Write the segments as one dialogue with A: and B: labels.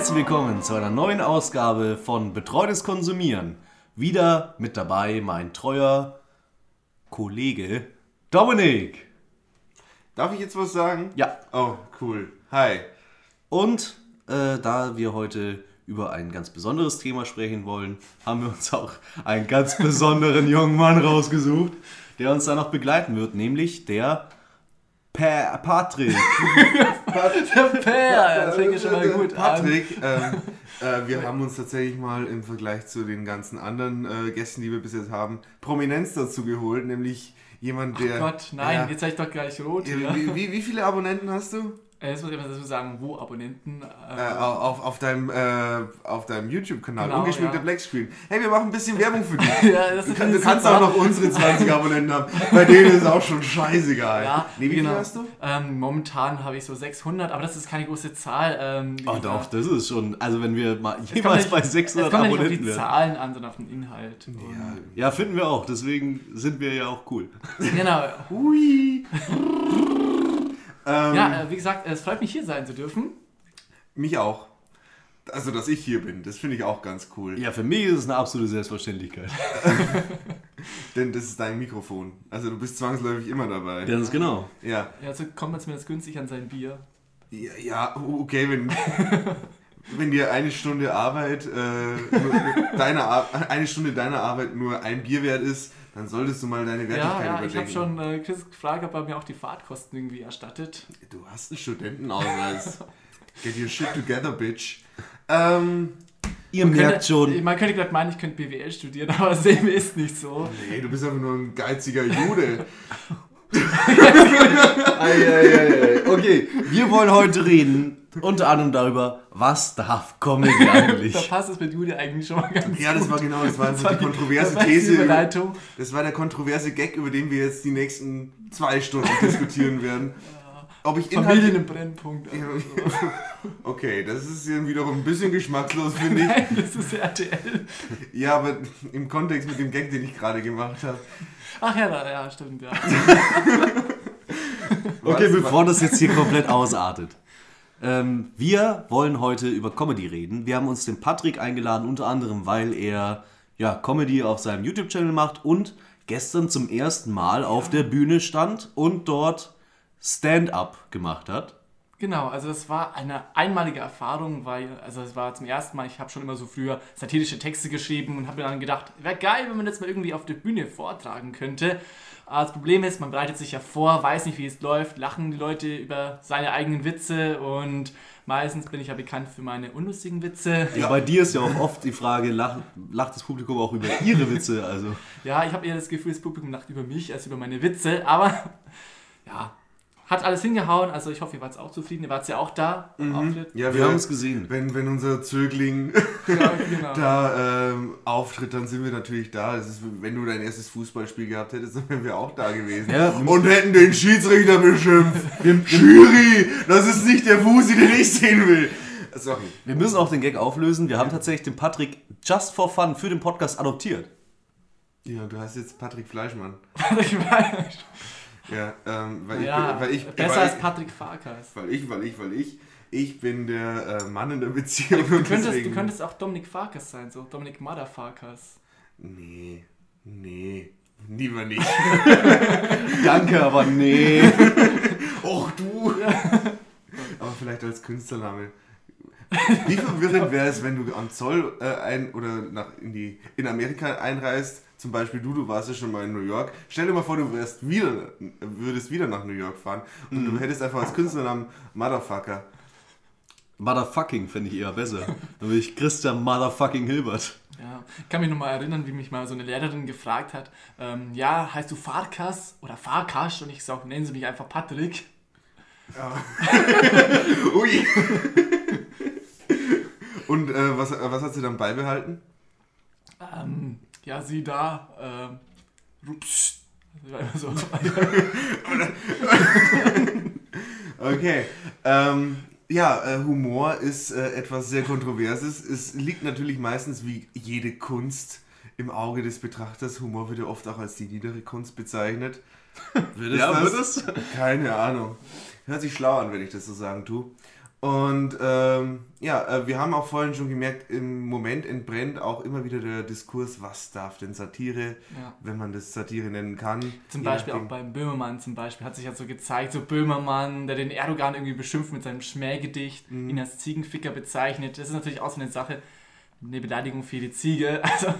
A: herzlich willkommen zu einer neuen Ausgabe von Betreutes Konsumieren. Wieder mit dabei mein treuer Kollege Dominik.
B: Darf ich jetzt was sagen?
A: Ja.
B: Oh, cool. Hi.
A: Und äh, da wir heute über ein ganz besonderes Thema sprechen wollen, haben wir uns auch einen ganz besonderen jungen Mann rausgesucht, der uns da noch begleiten wird, nämlich der pa Patrick.
C: Per, das fängt ja schon mal gut
B: Patrick, ähm, äh, wir haben uns tatsächlich mal im Vergleich zu den ganzen anderen äh, Gästen, die wir bis jetzt haben, Prominenz dazu geholt, nämlich jemand,
C: an.
B: der...
C: Oh Gott, nein,
B: Ja,
C: jetzt seid ich doch gleich rot
B: wie, wie, wie viele Abonnenten hast du?
C: Äh, Jetzt muss ich mal dazu sagen, wo Abonnenten.
B: Äh,
C: Äh,
B: auf, auf deinem, äh, auf deinem YouTube-Kanal,
C: Genau,
B: ungeschminkter
C: ja.
B: Blackscreen. Hey, wir machen ein bisschen Werbung für dich.
C: ja, das
B: Du, kann, du
C: super.
B: kannst auch noch unsere 20 Abonnenten haben. Bei denen ist es auch schon scheißegal.
C: Ja,
B: nee, wie
C: genau.
B: viel hast du?
C: Ähm, momentan habe ich so 600, aber das ist keine große Zahl. Ähm,
A: Oh doch, das ist schon, also wenn wir mal
C: Es kommt
A: jemals
C: nicht-
A: bei
C: Es
A: 600
C: kommt ja nicht auf
A: Abonnenten
C: die
A: werden.
C: Zahlen an, sondern auf den Inhalt. Und-
A: Ja, finden wir auch, deswegen sind wir ja auch cool.
C: Genau.
B: Hui. ähm,
C: Ja, äh, wie gesagt, es freut mich hier sein zu dürfen.
B: Mich auch. Also, dass ich hier bin, das finde ich auch ganz cool.
A: Ja, für mich ist es eine absolute Selbstverständlichkeit.
B: Denn das ist dein Mikrofon. Also, du bist zwangsläufig immer dabei.
A: Ganz genau.
B: Ja.
C: Ja, so kommt man zumindest günstig an sein Bier.
B: Ja, ja okay, wenn, wenn dir eine Stunde Arbeit, äh, deine Ar eine Stunde deiner Arbeit nur ein Bier wert ist, dann solltest du mal deine Wertigkeit
C: Ja, ja, ich habe schon äh, Chris gefragt, ob er mir auch die Fahrtkosten irgendwie erstattet.
B: Du hast einen Studentenausweis. Get your shit together, bitch. Ähm,
A: Ihr merkt schon,
C: Man könnte gerade meinen, ich könnte BWL studieren, aber das wir ist nicht so.
B: nee, du bist einfach nur ein geiziger Jude.
A: Eieiei. Okay, wir wollen heute reden unter anderem darüber, was darf Comedy
C: Da
A: eigentlich?
C: passt es mit Jude eigentlich schon mal ganz
B: Ja, das war genau, das war
C: Das war
B: die kontroverse
C: das die
B: These. Über,
C: Überleitung.
B: das war der kontroverse Gag, über den wir jetzt die nächsten zwei Stunden diskutieren werden. Ob ich
C: Familien im Brennpunkt. Also.
B: Okay, das ist dann wiederum ein bisschen geschmackslos, finde ich.
C: Nein, das ist RTL.
B: Ja, aber im Kontext mit dem Gag, den ich gerade gemacht habe.
C: Ach ja, da- ja, stimmt, ja.
A: Okay,
B: Was-
A: bevor das jetzt hier komplett ausartet. Ähm, wir wollen heute über Comedy reden. Wir haben uns den Patrick eingeladen, unter anderem, weil er ja, Comedy auf seinem YouTube-Channel macht und gestern zum ersten Mal auf der Bühne stand und dort Stand-up gemacht hat.
C: Genau, also das war eine einmalige Erfahrung, weil, also es war zum ersten Mal, ich habe schon immer so früher satirische Texte geschrieben und habe mir dann gedacht, wäre geil, wenn man das mal irgendwie auf der Bühne vortragen könnte. Aber das Problem ist, man bereitet sich ja vor, weiß nicht, wie es läuft, lachen die Leute über seine eigenen Witze und meistens bin ich ja bekannt für meine unlustigen Witze.
A: Ja. Bei dir ist ja auch oft die Frage, lacht, lacht das Publikum auch über ihre Witze? Also,
C: Ja, ich habe eher das Gefühl, das Publikum lacht über mich als über meine Witze, aber ja, hat alles hingehauen. Also ich hoffe, ihr wart auch zufrieden. Ihr wart ja auch da Auftritt.
B: Ja,
A: wir haben es gesehen.
B: Wenn, wenn unser Zögling
C: Ja, genau.
B: da ähm, auftritt, dann sind wir natürlich da. Das ist, wenn du dein erstes Fußballspiel gehabt hättest, dann wären wir auch da gewesen.
A: Ja.
B: Und hätten den Schiedsrichter beschimpft. Schiri, das ist nicht der Fusi, den ich sehen will. Sorry.
A: Wir müssen auch den Gag auflösen. Wir haben tatsächlich den Patrick just for fun für den Podcast adoptiert.
B: Ja, du hast jetzt Patrick Fleischmann.
C: Ich weiß.
B: Ja, ähm, weil,
C: ja,
B: ich, weil ich
C: besser
B: weil
C: als
B: ich,
C: Patrick Farkas.
B: Weil ich, weil ich, weil ich, ich bin der äh, Mann in der Beziehung.
C: Du
B: und
C: könntest, du könntest auch Dominik Farkas sein, so Dominik Motherfarkas.
B: Nee, nee, lieber nicht.
A: Danke, aber nee.
B: Och du! Aber vielleicht als Künstlername. Wie verwirrend wäre es, wenn du am Zoll äh, ein oder nach in die in Amerika einreist, zum Beispiel du, du warst ja schon mal in New York. Stell dir mal vor, du wärst wieder, würdest wieder nach New York fahren und du hättest einfach als Künstlernamen Motherfucker.
A: Motherfucking finde ich eher besser. Dann bin ich Christian Motherfucking Hilbert.
C: Ja, ich kann mich noch mal erinnern, wie mich mal so eine Lehrerin gefragt hat, ähm, ja, heißt du Farkas oder Farkas? Und ich sage, nennen Sie mich einfach Patrick.
B: Ui! Und äh, was, was hat sie dann beibehalten?
C: Ähm, ja, sie da, ähm. Das so.
B: Okay. Ähm, ja, äh, Humor ist äh, etwas sehr Kontroverses. Es liegt natürlich meistens wie jede Kunst im Auge des Betrachters. Humor wird ja oft auch als die niedere Kunst bezeichnet. Wird
A: Ja, wird es?
B: Keine Ahnung. Hört sich schlau an, wenn ich das so sagen tue. Und ähm, ja, äh, wir haben auch vorhin schon gemerkt, im Moment entbrennt auch immer wieder der Diskurs, was darf denn Satire,
C: Ja.
B: wenn man das Satire nennen kann.
C: Zum Beispiel auch beim Böhmermann zum Beispiel hat sich ja so gezeigt, so Böhmermann, der den Erdogan irgendwie beschimpft mit seinem Schmähgedicht,
B: Mhm.
C: ihn als Ziegenficker bezeichnet. Das ist natürlich auch so eine Sache, eine Beleidigung für die Ziege. Also,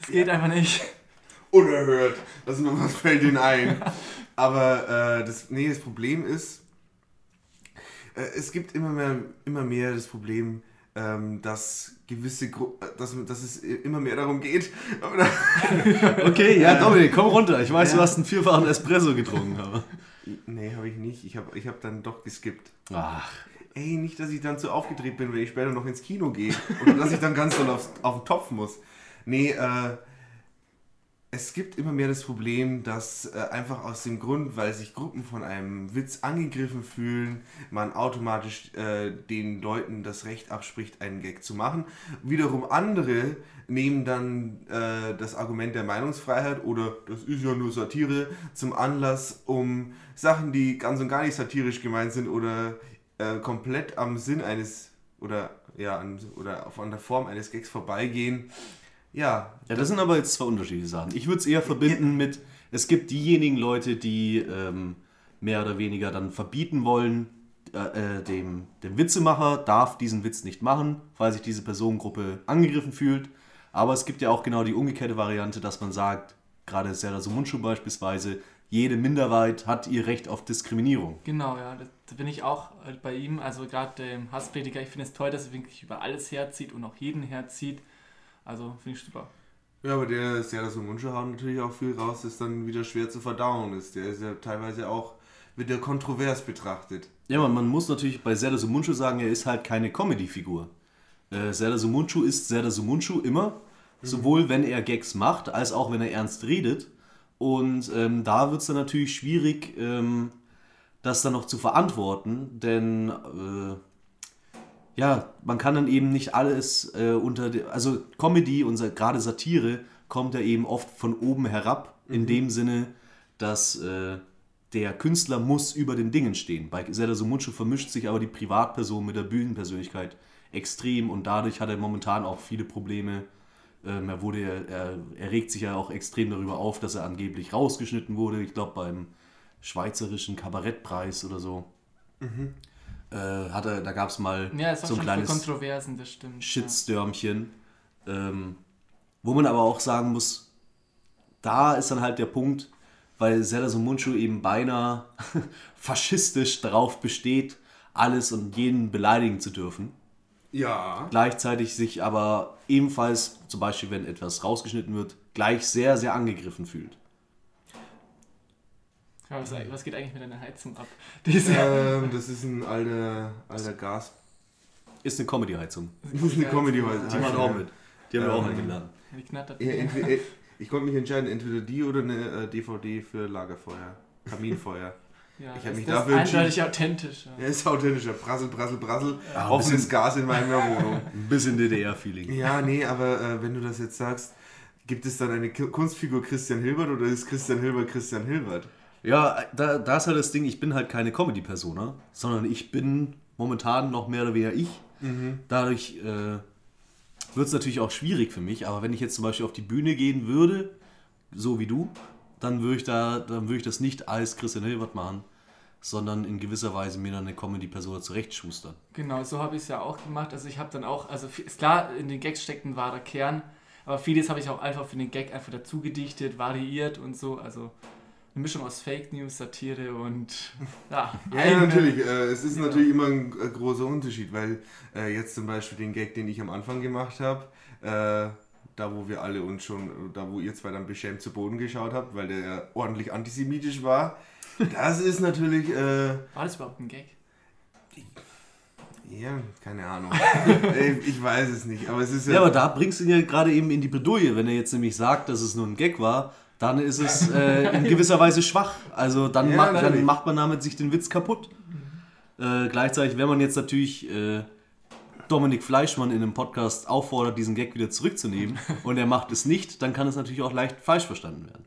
C: es geht einfach nicht.
B: unerhört. Das was fällt ihnen ein. Aber äh, das, nee, das Problem ist, es gibt immer mehr, immer mehr das Problem, ähm, dass gewisse Gru äh, dass, dass es immer mehr darum geht.
A: Okay, ja, Dominik, komm runter. Ich weiß,
B: Ja.
A: du hast einen vierfachen Espresso getrunken. Aber.
B: nee, habe ich nicht. Ich habe ich hab dann doch geskippt.
A: Ach,
B: Ey, nicht, dass ich dann zu aufgedreht bin, wenn ich später noch ins Kino gehe. Oder dass ich dann ganz doll aufs, auf den Topf muss. Nee, äh, es gibt immer mehr das Problem, dass äh, einfach aus dem Grund, weil sich Gruppen von einem Witz angegriffen fühlen, man automatisch äh, den Leuten das Recht abspricht, einen Gag zu machen. Wiederum andere nehmen dann äh, das Argument der Meinungsfreiheit oder das ist ja nur Satire zum Anlass, um Sachen, die ganz und gar nicht satirisch gemeint sind oder äh, komplett am Sinn eines oder ja an, oder von der Form eines Gags vorbeigehen. Ja,
A: Ja, das sind aber jetzt zwei unterschiedliche Sachen. Ich würde es eher verbinden mit, es gibt diejenigen Leute, die ähm, mehr oder weniger dann verbieten wollen, äh, äh, dem, dem Witzemacher darf diesen Witz nicht machen, weil sich diese Personengruppe angegriffen fühlt. Aber es gibt ja auch genau die umgekehrte Variante, dass man sagt, gerade Serdar Sumuncu beispielsweise, jede Minderheit hat ihr Recht auf Diskriminierung.
C: Genau, ja, da bin ich auch äh, bei ihm. Also gerade dem Hassprediger, ich finde es toll, dass er wirklich über alles herzieht und auch jeden herzieht. Also finde ich super.
B: Ja, aber der ist ja das im Mundschuh hauen natürlich auch viel raus, das dann wieder schwer zu verdauen ist. Der ist ja teilweise auch, wird ja kontrovers betrachtet.
A: Ja, man, man muss natürlich bei Serdar Sumuncu sagen, er ist halt keine Comedy-Figur. Äh, Serdar Sumuncu ist Serdar Sumuncu immer, sowohl wenn er Gags macht, als auch wenn er ernst redet. Und ähm, da wird es dann natürlich schwierig, ähm, das dann noch zu verantworten, denn äh, ja, man kann dann eben nicht alles äh, unter, also Comedy und gerade Satire kommt ja eben oft von oben herab, in dem Sinne, dass äh, der Künstler muss über den Dingen stehen. Bei Serdar Sumuncu vermischt sich aber die Privatperson mit der Bühnenpersönlichkeit extrem und dadurch hat er momentan auch viele Probleme. Ähm, er, wurde, er, er, er regt sich ja auch extrem darüber auf, dass er angeblich rausgeschnitten wurde. Ich glaube beim Schweizerischen Kabarettpreis oder so. Äh, hat er, da gab es mal
C: Ja,
A: so ein kleines
C: Kontroversen, das stimmt.
A: Shitstürmchen. Ähm, wo man aber auch sagen muss, da ist dann halt der Punkt, weil Serdar Sumuncu eben beinahe faschistisch darauf besteht, alles und jeden beleidigen zu dürfen.
B: Ja.
A: Gleichzeitig sich aber ebenfalls, zum Beispiel wenn etwas rausgeschnitten wird, gleich sehr, sehr angegriffen fühlt.
C: Ja, was, was geht eigentlich mit deiner Heizung ab? Diese,
B: ähm, das ist ein alter, alter Gas.
A: Ist eine Comedy-Heizung.
B: Das ist eine Comedy heute.
A: Die machen auch mit. Die haben wir auch
B: Ähm,
A: eingeladen.
C: Die knattert.
B: Ja, entweder, äh, ich konnte mich entscheiden, entweder die oder eine äh, DVD für Lagerfeuer. Kaminfeuer.
C: Ja,
B: Ich hab
C: das,
B: mich
C: das
B: dafür
C: ist eindeutig authentisch. Ja.
B: Ja, ist authentischer. Brassel, brassel, brassel.
A: Ja, ein
B: Offenes
A: bisschen-
B: Gas in meiner Wohnung.
A: Ein bisschen DDR-Feeling.
B: Ja, nee, aber äh, wenn du das jetzt sagst, gibt es dann eine Kunstfigur Christian Hilbert oder ist Christian Hilbert Christian Hilbert?
A: Ja, da, da ist halt das Ding, ich bin halt keine Comedy-Persona, sondern ich bin momentan noch mehr oder weniger ich. Dadurch äh, wird es natürlich auch schwierig für mich, aber wenn ich jetzt zum Beispiel auf die Bühne gehen würde, so wie du, dann würde ich, da, dann würde ich das nicht als Christian Hilbert machen, sondern in gewisser Weise mir dann eine Comedy-Persona zurechtschustern.
C: Genau, so habe ich es ja auch gemacht. Also ich habe dann auch, also ist klar, in den Gags steckt ein wahrer Kern, aber vieles habe ich auch einfach für den Gag einfach dazu gedichtet, variiert und so. Also eine Mischung aus Fake News, Satire und ja,
B: Ja, ja natürlich. Äh, es ist
C: Ja.
B: natürlich immer ein äh, großer Unterschied, weil äh, jetzt zum Beispiel den Gag, den ich am Anfang gemacht habe, äh, da wo wir alle uns schon, da wo ihr zwei dann beschämt zu Boden geschaut habt, weil der ja ordentlich antisemitisch war, das ist natürlich, äh,
C: War das überhaupt ein Gag?
B: ja, keine Ahnung. Ey, ich weiß es nicht, aber es ist
A: Ja, aber da bringst du ihn ja gerade eben in die Bredouille. Wenn er jetzt nämlich sagt, dass es nur ein Gag war, dann ist es äh, in gewisser Weise schwach. Also dann,
B: Ja,
A: macht, dann macht man damit sich den Witz kaputt. Äh, gleichzeitig, wenn man jetzt natürlich äh, Dominik Fleischmann in einem Podcast auffordert, diesen Gag wieder zurückzunehmen und er macht es nicht, dann kann es natürlich auch leicht falsch verstanden werden.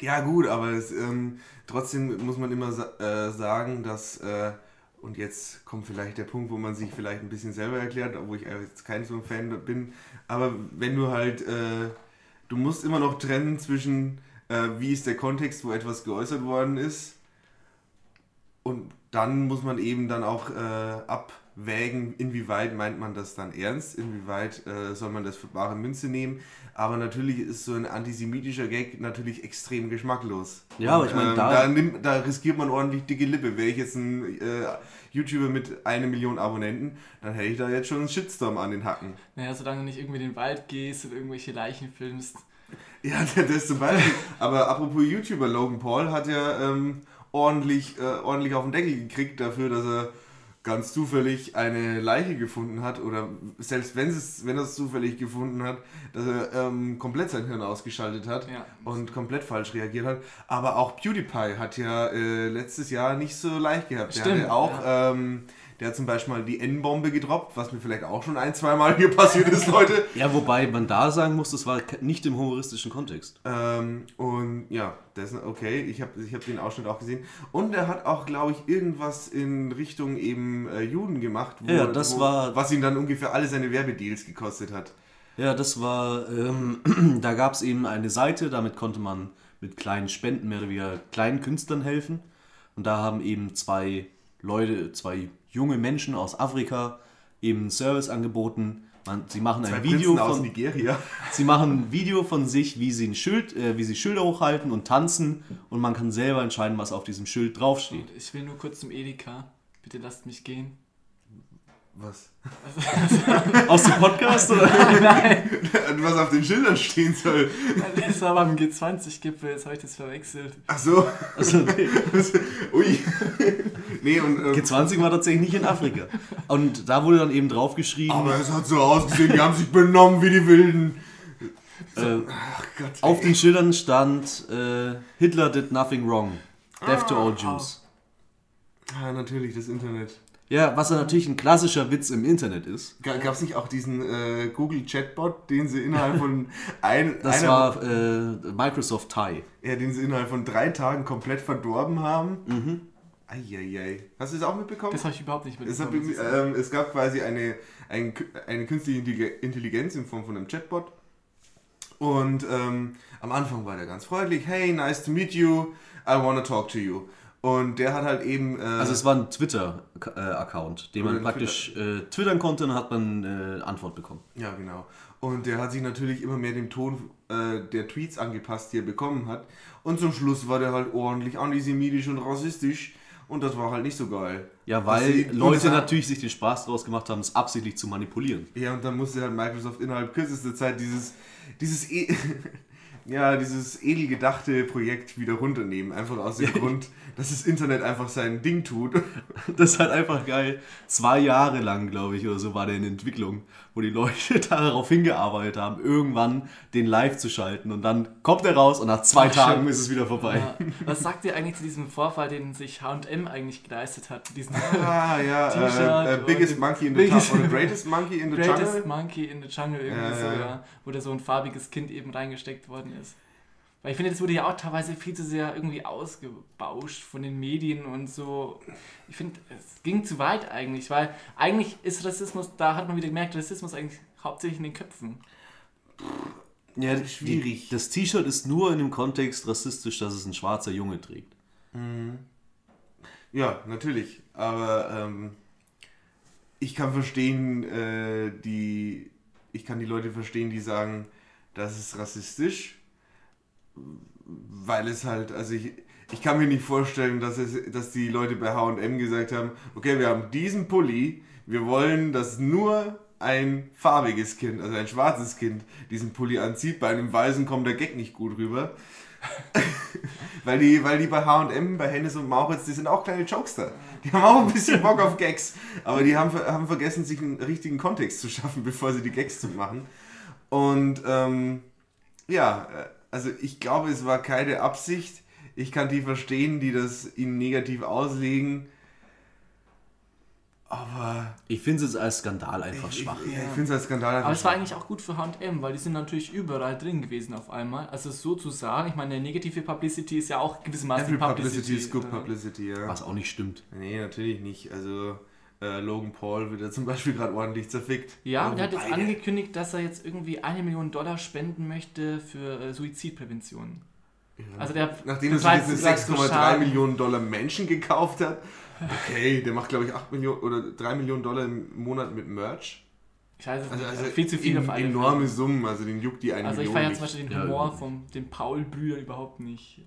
B: Ja, gut, aber es, ähm, trotzdem muss man immer sa äh, sagen, dass äh, und jetzt kommt vielleicht der Punkt, wo man sich vielleicht ein bisschen selber erklärt, obwohl ich jetzt kein so ein Fan bin. Aber wenn du halt, äh, du musst immer noch trennen zwischen, äh, wie ist der Kontext, wo etwas geäußert worden ist. Und dann muss man eben dann auch äh, abwägen, inwieweit meint man das dann ernst, inwieweit äh, soll man das für bare Münze nehmen. Aber natürlich ist so ein antisemitischer Gag natürlich extrem geschmacklos.
A: Ja, aber ich meine,
B: ähm,
A: da-
B: da, nimmt, da riskiert man ordentlich dicke Lippe. Wäre ich jetzt ein äh, YouTuber mit einer Million Abonnenten, dann hätte ich da jetzt schon einen Shitstorm an den Hacken.
C: Naja, solange du nicht irgendwie in den Wald gehst und irgendwelche Leichen filmst.
B: Ja, das zum Beispiel. Aber apropos YouTuber, Logan Paul hat ja ähm, ordentlich, äh, ordentlich auf den Deckel gekriegt dafür, dass er ganz zufällig eine Leiche gefunden hat oder selbst wenn es wenn er es zufällig gefunden hat, dass er ähm, komplett sein Hirn ausgeschaltet hat
C: Ja.
B: und komplett falsch reagiert hat. Aber auch PewDiePie hat ja äh, letztes Jahr nicht so leicht gehabt. Der
C: Stimmt,
B: hatte auch, ähm, der hat zum Beispiel mal die N-Bombe gedroppt, was mir vielleicht auch schon ein, zwei Mal hier passiert ist, Leute.
A: Ja, wobei man da sagen muss, das war nicht im humoristischen Kontext.
B: Ähm, und ja, das ist okay. Ich habe ich hab den Ausschnitt auch gesehen. Und er hat auch, glaube ich, irgendwas in Richtung eben äh, Juden gemacht, wo,
A: Ja, das
B: wo,
A: war-
B: was ihn dann ungefähr alle seine Werbedeals gekostet hat.
A: Ja, das war, ähm, da gab es eben eine Seite, damit konnte man mit kleinen Spenden mehr oder weniger kleinen Künstlern helfen. Und da haben eben zwei Leute, zwei junge Menschen aus Afrika eben Service angeboten. Man, sie machen
B: Zwei
A: ein Video
B: Prinzen aus
A: von,
B: Nigeria.
A: sie machen ein Video von sich, wie sie ein Schild, äh, wie sie Schilder hochhalten und tanzen und man kann selber entscheiden, was auf diesem Schild draufsteht.
C: Und ich will nur kurz zum Edeka. Bitte lasst mich gehen.
B: Was?
A: Aus dem Podcast oder?
C: Nein,
B: Was auf den Schildern stehen soll.
C: das war beim G20-Gipfel, jetzt habe ich das verwechselt.
B: Ach so.
A: Also, nee.
B: Ui. nee, und. Ähm,
A: G20 war tatsächlich nicht in Afrika. Und da wurde dann eben draufgeschrieben,
B: aber es hat so ausgesehen, die haben sich benommen wie die Wilden.
A: äh,
B: Ach Gott.
A: Auf den Schildern stand äh, Hitler did nothing wrong. Death to all Jews.
B: Ah, natürlich, das Internet.
A: Ja, was ja natürlich ein klassischer Witz im Internet ist.
B: Gab es nicht auch diesen äh, Google Chatbot, den sie innerhalb von ein,
A: Das
B: einer
A: war äh, Microsoft Thai.
B: Ja, den sie innerhalb von drei Tagen komplett verdorben haben.
A: Mhm.
B: Eieiei. Hast du das auch mitbekommen?
C: Das habe ich überhaupt nicht
B: Es, hat,
C: mitbekommen. Das ist-
B: ähm, es gab quasi eine, ein, eine künstliche Intelli- Intelligenz in Form von einem Chatbot. Und ähm, am Anfang war der ganz freundlich. Hey, nice to meet you. I wanna talk to you. Und der hat halt eben. Äh,
A: Also es war ein Twitter-Account, den man praktisch äh, twittern konnte und dann hat man äh, Antwort bekommen.
B: Ja, genau. Und der hat sich natürlich immer mehr dem Ton äh, der Tweets angepasst, die er bekommen hat. Und zum Schluss war der halt ordentlich antisemitisch und rassistisch. Und das war halt nicht so geil.
A: Ja, weil
B: sie-
A: Leute natürlich sich den Spaß draus gemacht haben, es absichtlich zu manipulieren.
B: Ja, und dann musste halt Microsoft innerhalb kürzester Zeit dieses, dieses, e ja, dieses edel gedachte Projekt wieder runternehmen. Einfach aus dem Grund, dass das Internet einfach sein Ding tut.
A: Das ist halt einfach geil. Zwei Jahre lang, glaube ich, oder so war der in Entwicklung, wo die Leute darauf hingearbeitet haben, irgendwann den live zu schalten. Und dann kommt er raus und nach zwei
C: Ach,
A: Tagen ist es wieder vorbei.
C: Ja. Was sagt ihr eigentlich zu diesem Vorfall, den sich H&M eigentlich geleistet hat? Diesen
B: Ah, ja,
C: T-Shirt
B: äh, äh, Biggest Monkey in the
C: Biggest-
B: Jungle. Oder Greatest Monkey in the
C: Greatest
B: Jungle.
C: Monkey in the Jungle irgendwie
B: Ja,
C: so,
B: ja.
C: Wo da so ein farbiges Kind eben reingesteckt worden ist. Weil ich finde, das wurde ja auch teilweise viel zu sehr irgendwie ausgebauscht von den Medien und so. Ich finde, es ging zu weit eigentlich, weil eigentlich ist Rassismus, da hat man wieder gemerkt, Rassismus eigentlich hauptsächlich in den Köpfen.
A: Ja,
B: Schwierig.
A: Die, das T-Shirt ist nur in dem Kontext rassistisch, dass es ein schwarzer Junge trägt.
B: Ja, natürlich. Aber ähm, ich kann verstehen, äh, die. Ich kann die Leute verstehen, die sagen, das ist rassistisch. Weil es halt, also ich, ich kann mir nicht vorstellen, dass, es, dass die Leute bei HM gesagt haben, okay, wir haben diesen Pulli, wir wollen, dass nur ein farbiges Kind, also ein schwarzes Kind, diesen Pulli anzieht. Bei einem Weißen kommt der Gag nicht gut rüber. Weil die, weil die bei HM, bei Hennes und Mauritz, die sind auch kleine Jokester. Die haben auch ein bisschen Bock auf Gags. Aber die haben, haben vergessen, sich einen richtigen Kontext zu schaffen, bevor sie die Gags zu machen. Und ähm, ja, äh, also ich glaube, es war keine Absicht. Ich kann die verstehen, die das ihnen negativ auslegen. Aber
A: Ich finde es als Skandal einfach
B: ich,
A: schwach.
B: ich, ja, ich finde es als Skandal einfach
C: Aber es war eigentlich auch gut für H&M, weil die sind natürlich überall drin gewesen auf einmal. Also sozusagen, ich meine, negative Publicity ist ja auch gewissermaßen
B: Every Publicity is good
C: Äh,
B: publicity, ja.
A: Was auch nicht stimmt.
B: Nee, natürlich nicht. Also äh, Logan Paul wird ja zum Beispiel gerade ordentlich zerfickt.
C: Ja,
B: Aber
C: und er hat jetzt angekündigt, dass er jetzt irgendwie eine Million Dollar spenden möchte für äh, Suizidprävention.
B: ja,
C: Also der
B: Nachdem er
C: so
B: 6,3
C: Schaden.
B: Millionen Dollar Menschen gekauft hat. Okay, der macht glaube ich 8 Millionen oder 3 Millionen Dollar im Monat mit Merch.
C: Ich weiß es
B: Also,
C: nicht,
B: also
C: viel zu viel
B: en-
C: auf alle
B: enorme
C: Fälle.
B: Summen, also den juckt die eine
C: Also ich
B: Million
C: feiere
B: nicht.
C: zum Beispiel den
A: Ja,
C: Humor
A: überhaupt
C: von den Paul-Brüdern überhaupt nicht.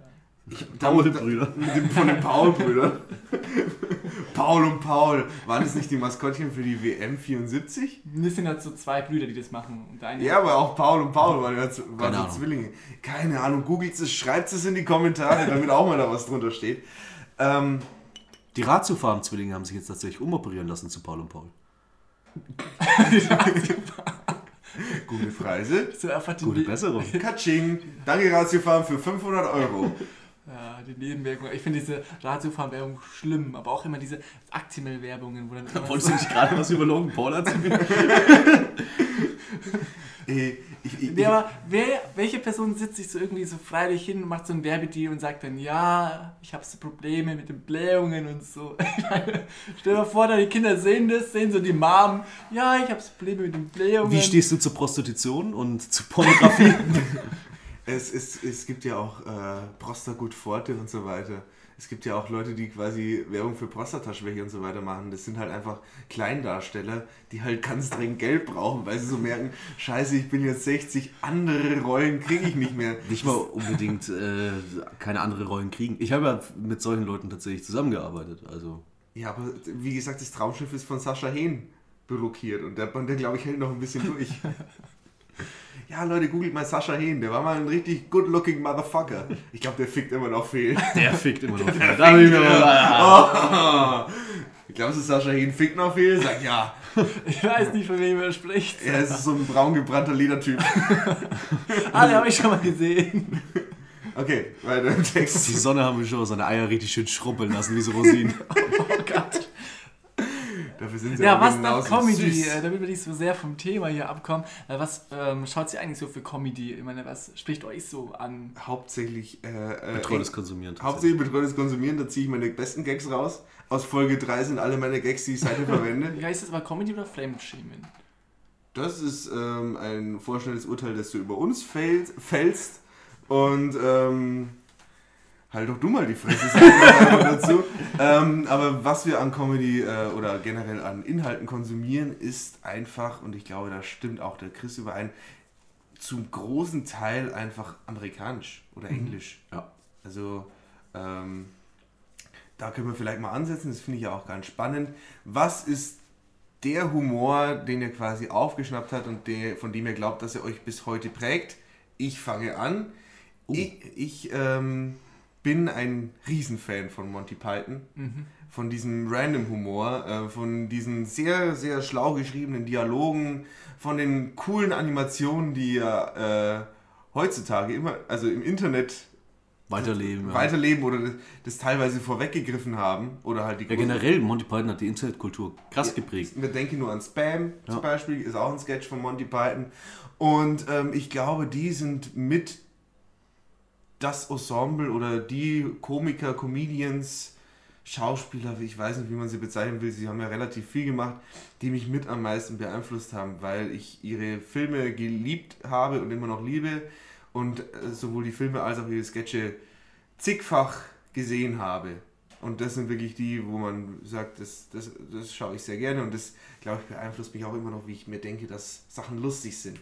B: Ich,
A: Paul-Brüder.
B: Mit dem, von den Paul-Brüdern. Paul und Paul. Waren das nicht die Maskottchen für die WM 74?
C: Das sind halt so zwei Brüder, die das machen. Und der eine
B: Ja, aber auch Paul und Paul waren, waren
A: Keine
B: so
A: Ahnung.
B: Zwillinge. Keine Ahnung, googelt es, schreibt es in die Kommentare, damit auch mal da was drunter steht. Ähm,
A: Die Ratiofarm-Zwillinge haben sich jetzt tatsächlich umoperieren lassen zu Paul und Paul.
B: gute Preise.
C: so einfach die,
A: Gute Besserung.
B: Katsching. Danke Ratiofarm für 500 Euro.
C: Ja, die Nebenwirkungen. Ich finde diese Radiofahren-Werbung schlimm, aber auch immer diese Aktimel-Werbungen, wo dann
A: Wolltest du nicht gerade was über Logan Paul erzählen?
B: Äh, ich, ich,
C: Nee, aber wer, welche Person sitzt sich so irgendwie so freilich hin und macht so ein Werbedeal und sagt dann, ja, ich habe so Probleme mit den Blähungen und so. Meine, stell dir mal vor, deine Kinder sehen das, sehen so die Mom, ja, ich habe so Probleme mit den Blähungen.
A: Wie stehst du zur Prostitution und zu Pornografie?
B: Es, es, es gibt ja auch äh, Prostagut Forte und so weiter. Es gibt ja auch Leute, die quasi Werbung für Prostataschwäche und so weiter machen. Das sind halt einfach Kleindarsteller, die halt ganz dringend Geld brauchen, weil sie so merken, scheiße, ich bin jetzt 60, andere Rollen kriege ich nicht mehr.
A: nicht mal unbedingt äh, keine andere Rollen kriegen. Ich habe ja mit solchen Leuten tatsächlich zusammengearbeitet. Also
B: Ja, aber wie gesagt, das Traumschiff ist von Sascha Hehn blockiert und der, der glaube ich, hält noch ein bisschen durch. Ja, Leute, googelt mal Sascha Hehn. Der war mal ein richtig good-looking Motherfucker. Ich glaube, der fickt immer noch fehl.
A: der fickt immer noch. da bin ich mir mal.
B: Glaubst du, Sascha Hehn fickt noch viel? Sag ja.
C: Ich weiß nicht, von wem er spricht.
B: Er ist so ein braun gebrannter Ledertyp.
C: Ah, den habe ich schon mal gesehen.
B: Okay, weiter im
A: Die
B: Text.
A: Sonne haben wir schon seine Eier richtig schön schrumpeln lassen, wie so Rosinen.
C: Oh Gott.
B: Dafür sind sie
C: Ja, was dann Comedy,
B: süß.
C: äh, damit wir nicht so sehr vom Thema hier abkommen. Äh, Was ähm, schaut sie eigentlich so für Comedy? Ich meine, was spricht euch so an?
B: Hauptsächlich, äh, äh,
A: Betreutes Konsumieren.
B: Hauptsächlich betreutes Konsumieren, da ziehe ich meine besten Gags raus. Aus Folge 3 sind alle meine Gags, die ich seitdem verwende.
C: Wie heißt das aber Comedy oder Fremdschämen?
B: Das ist ähm, ein vorschnelles Urteil, das du über uns fällst. fällst. Und ähm, halt doch du mal die Fresse dazu. Ähm, aber was wir an Comedy äh, oder generell an Inhalten konsumieren, ist einfach, und ich glaube, da stimmt auch der Chris überein, zum großen Teil einfach amerikanisch oder englisch.
A: Ja.
B: Also ähm, da können wir vielleicht mal ansetzen, das finde ich ja auch ganz spannend. Was ist der Humor, den ihr quasi aufgeschnappt hat und der, von dem ihr glaubt, dass er euch bis heute prägt? Ich fange an. Ich, ich ähm, bin ein Riesenfan von Monty Python, von diesem Random-Humor, äh, von diesen sehr, sehr schlau geschriebenen Dialogen, von den coolen Animationen, die ja äh, heutzutage immer, also im Internet
A: Weiterleben. Ja.
B: weiterleben oder das, das teilweise vorweggegriffen haben oder halt die
A: ja, generell, Monty Python hat die Internetkultur krass geprägt.
B: Wir denken nur an Spam
A: Ja.
B: zum Beispiel, ist auch ein Sketch von Monty Python. Und ähm, ich glaube, die sind mit das Ensemble oder die Komiker, Comedians, Schauspieler, ich weiß nicht, wie man sie bezeichnen will, sie haben ja relativ viel gemacht, die mich mit am meisten beeinflusst haben, weil ich ihre Filme geliebt habe und immer noch liebe und äh, sowohl die Filme als auch ihre Sketche zigfach gesehen habe. Und das sind wirklich die, wo man sagt, das, das, das schaue ich sehr gerne und das, glaube ich, beeinflusst mich auch immer noch, wie ich mir denke, dass Sachen lustig sind,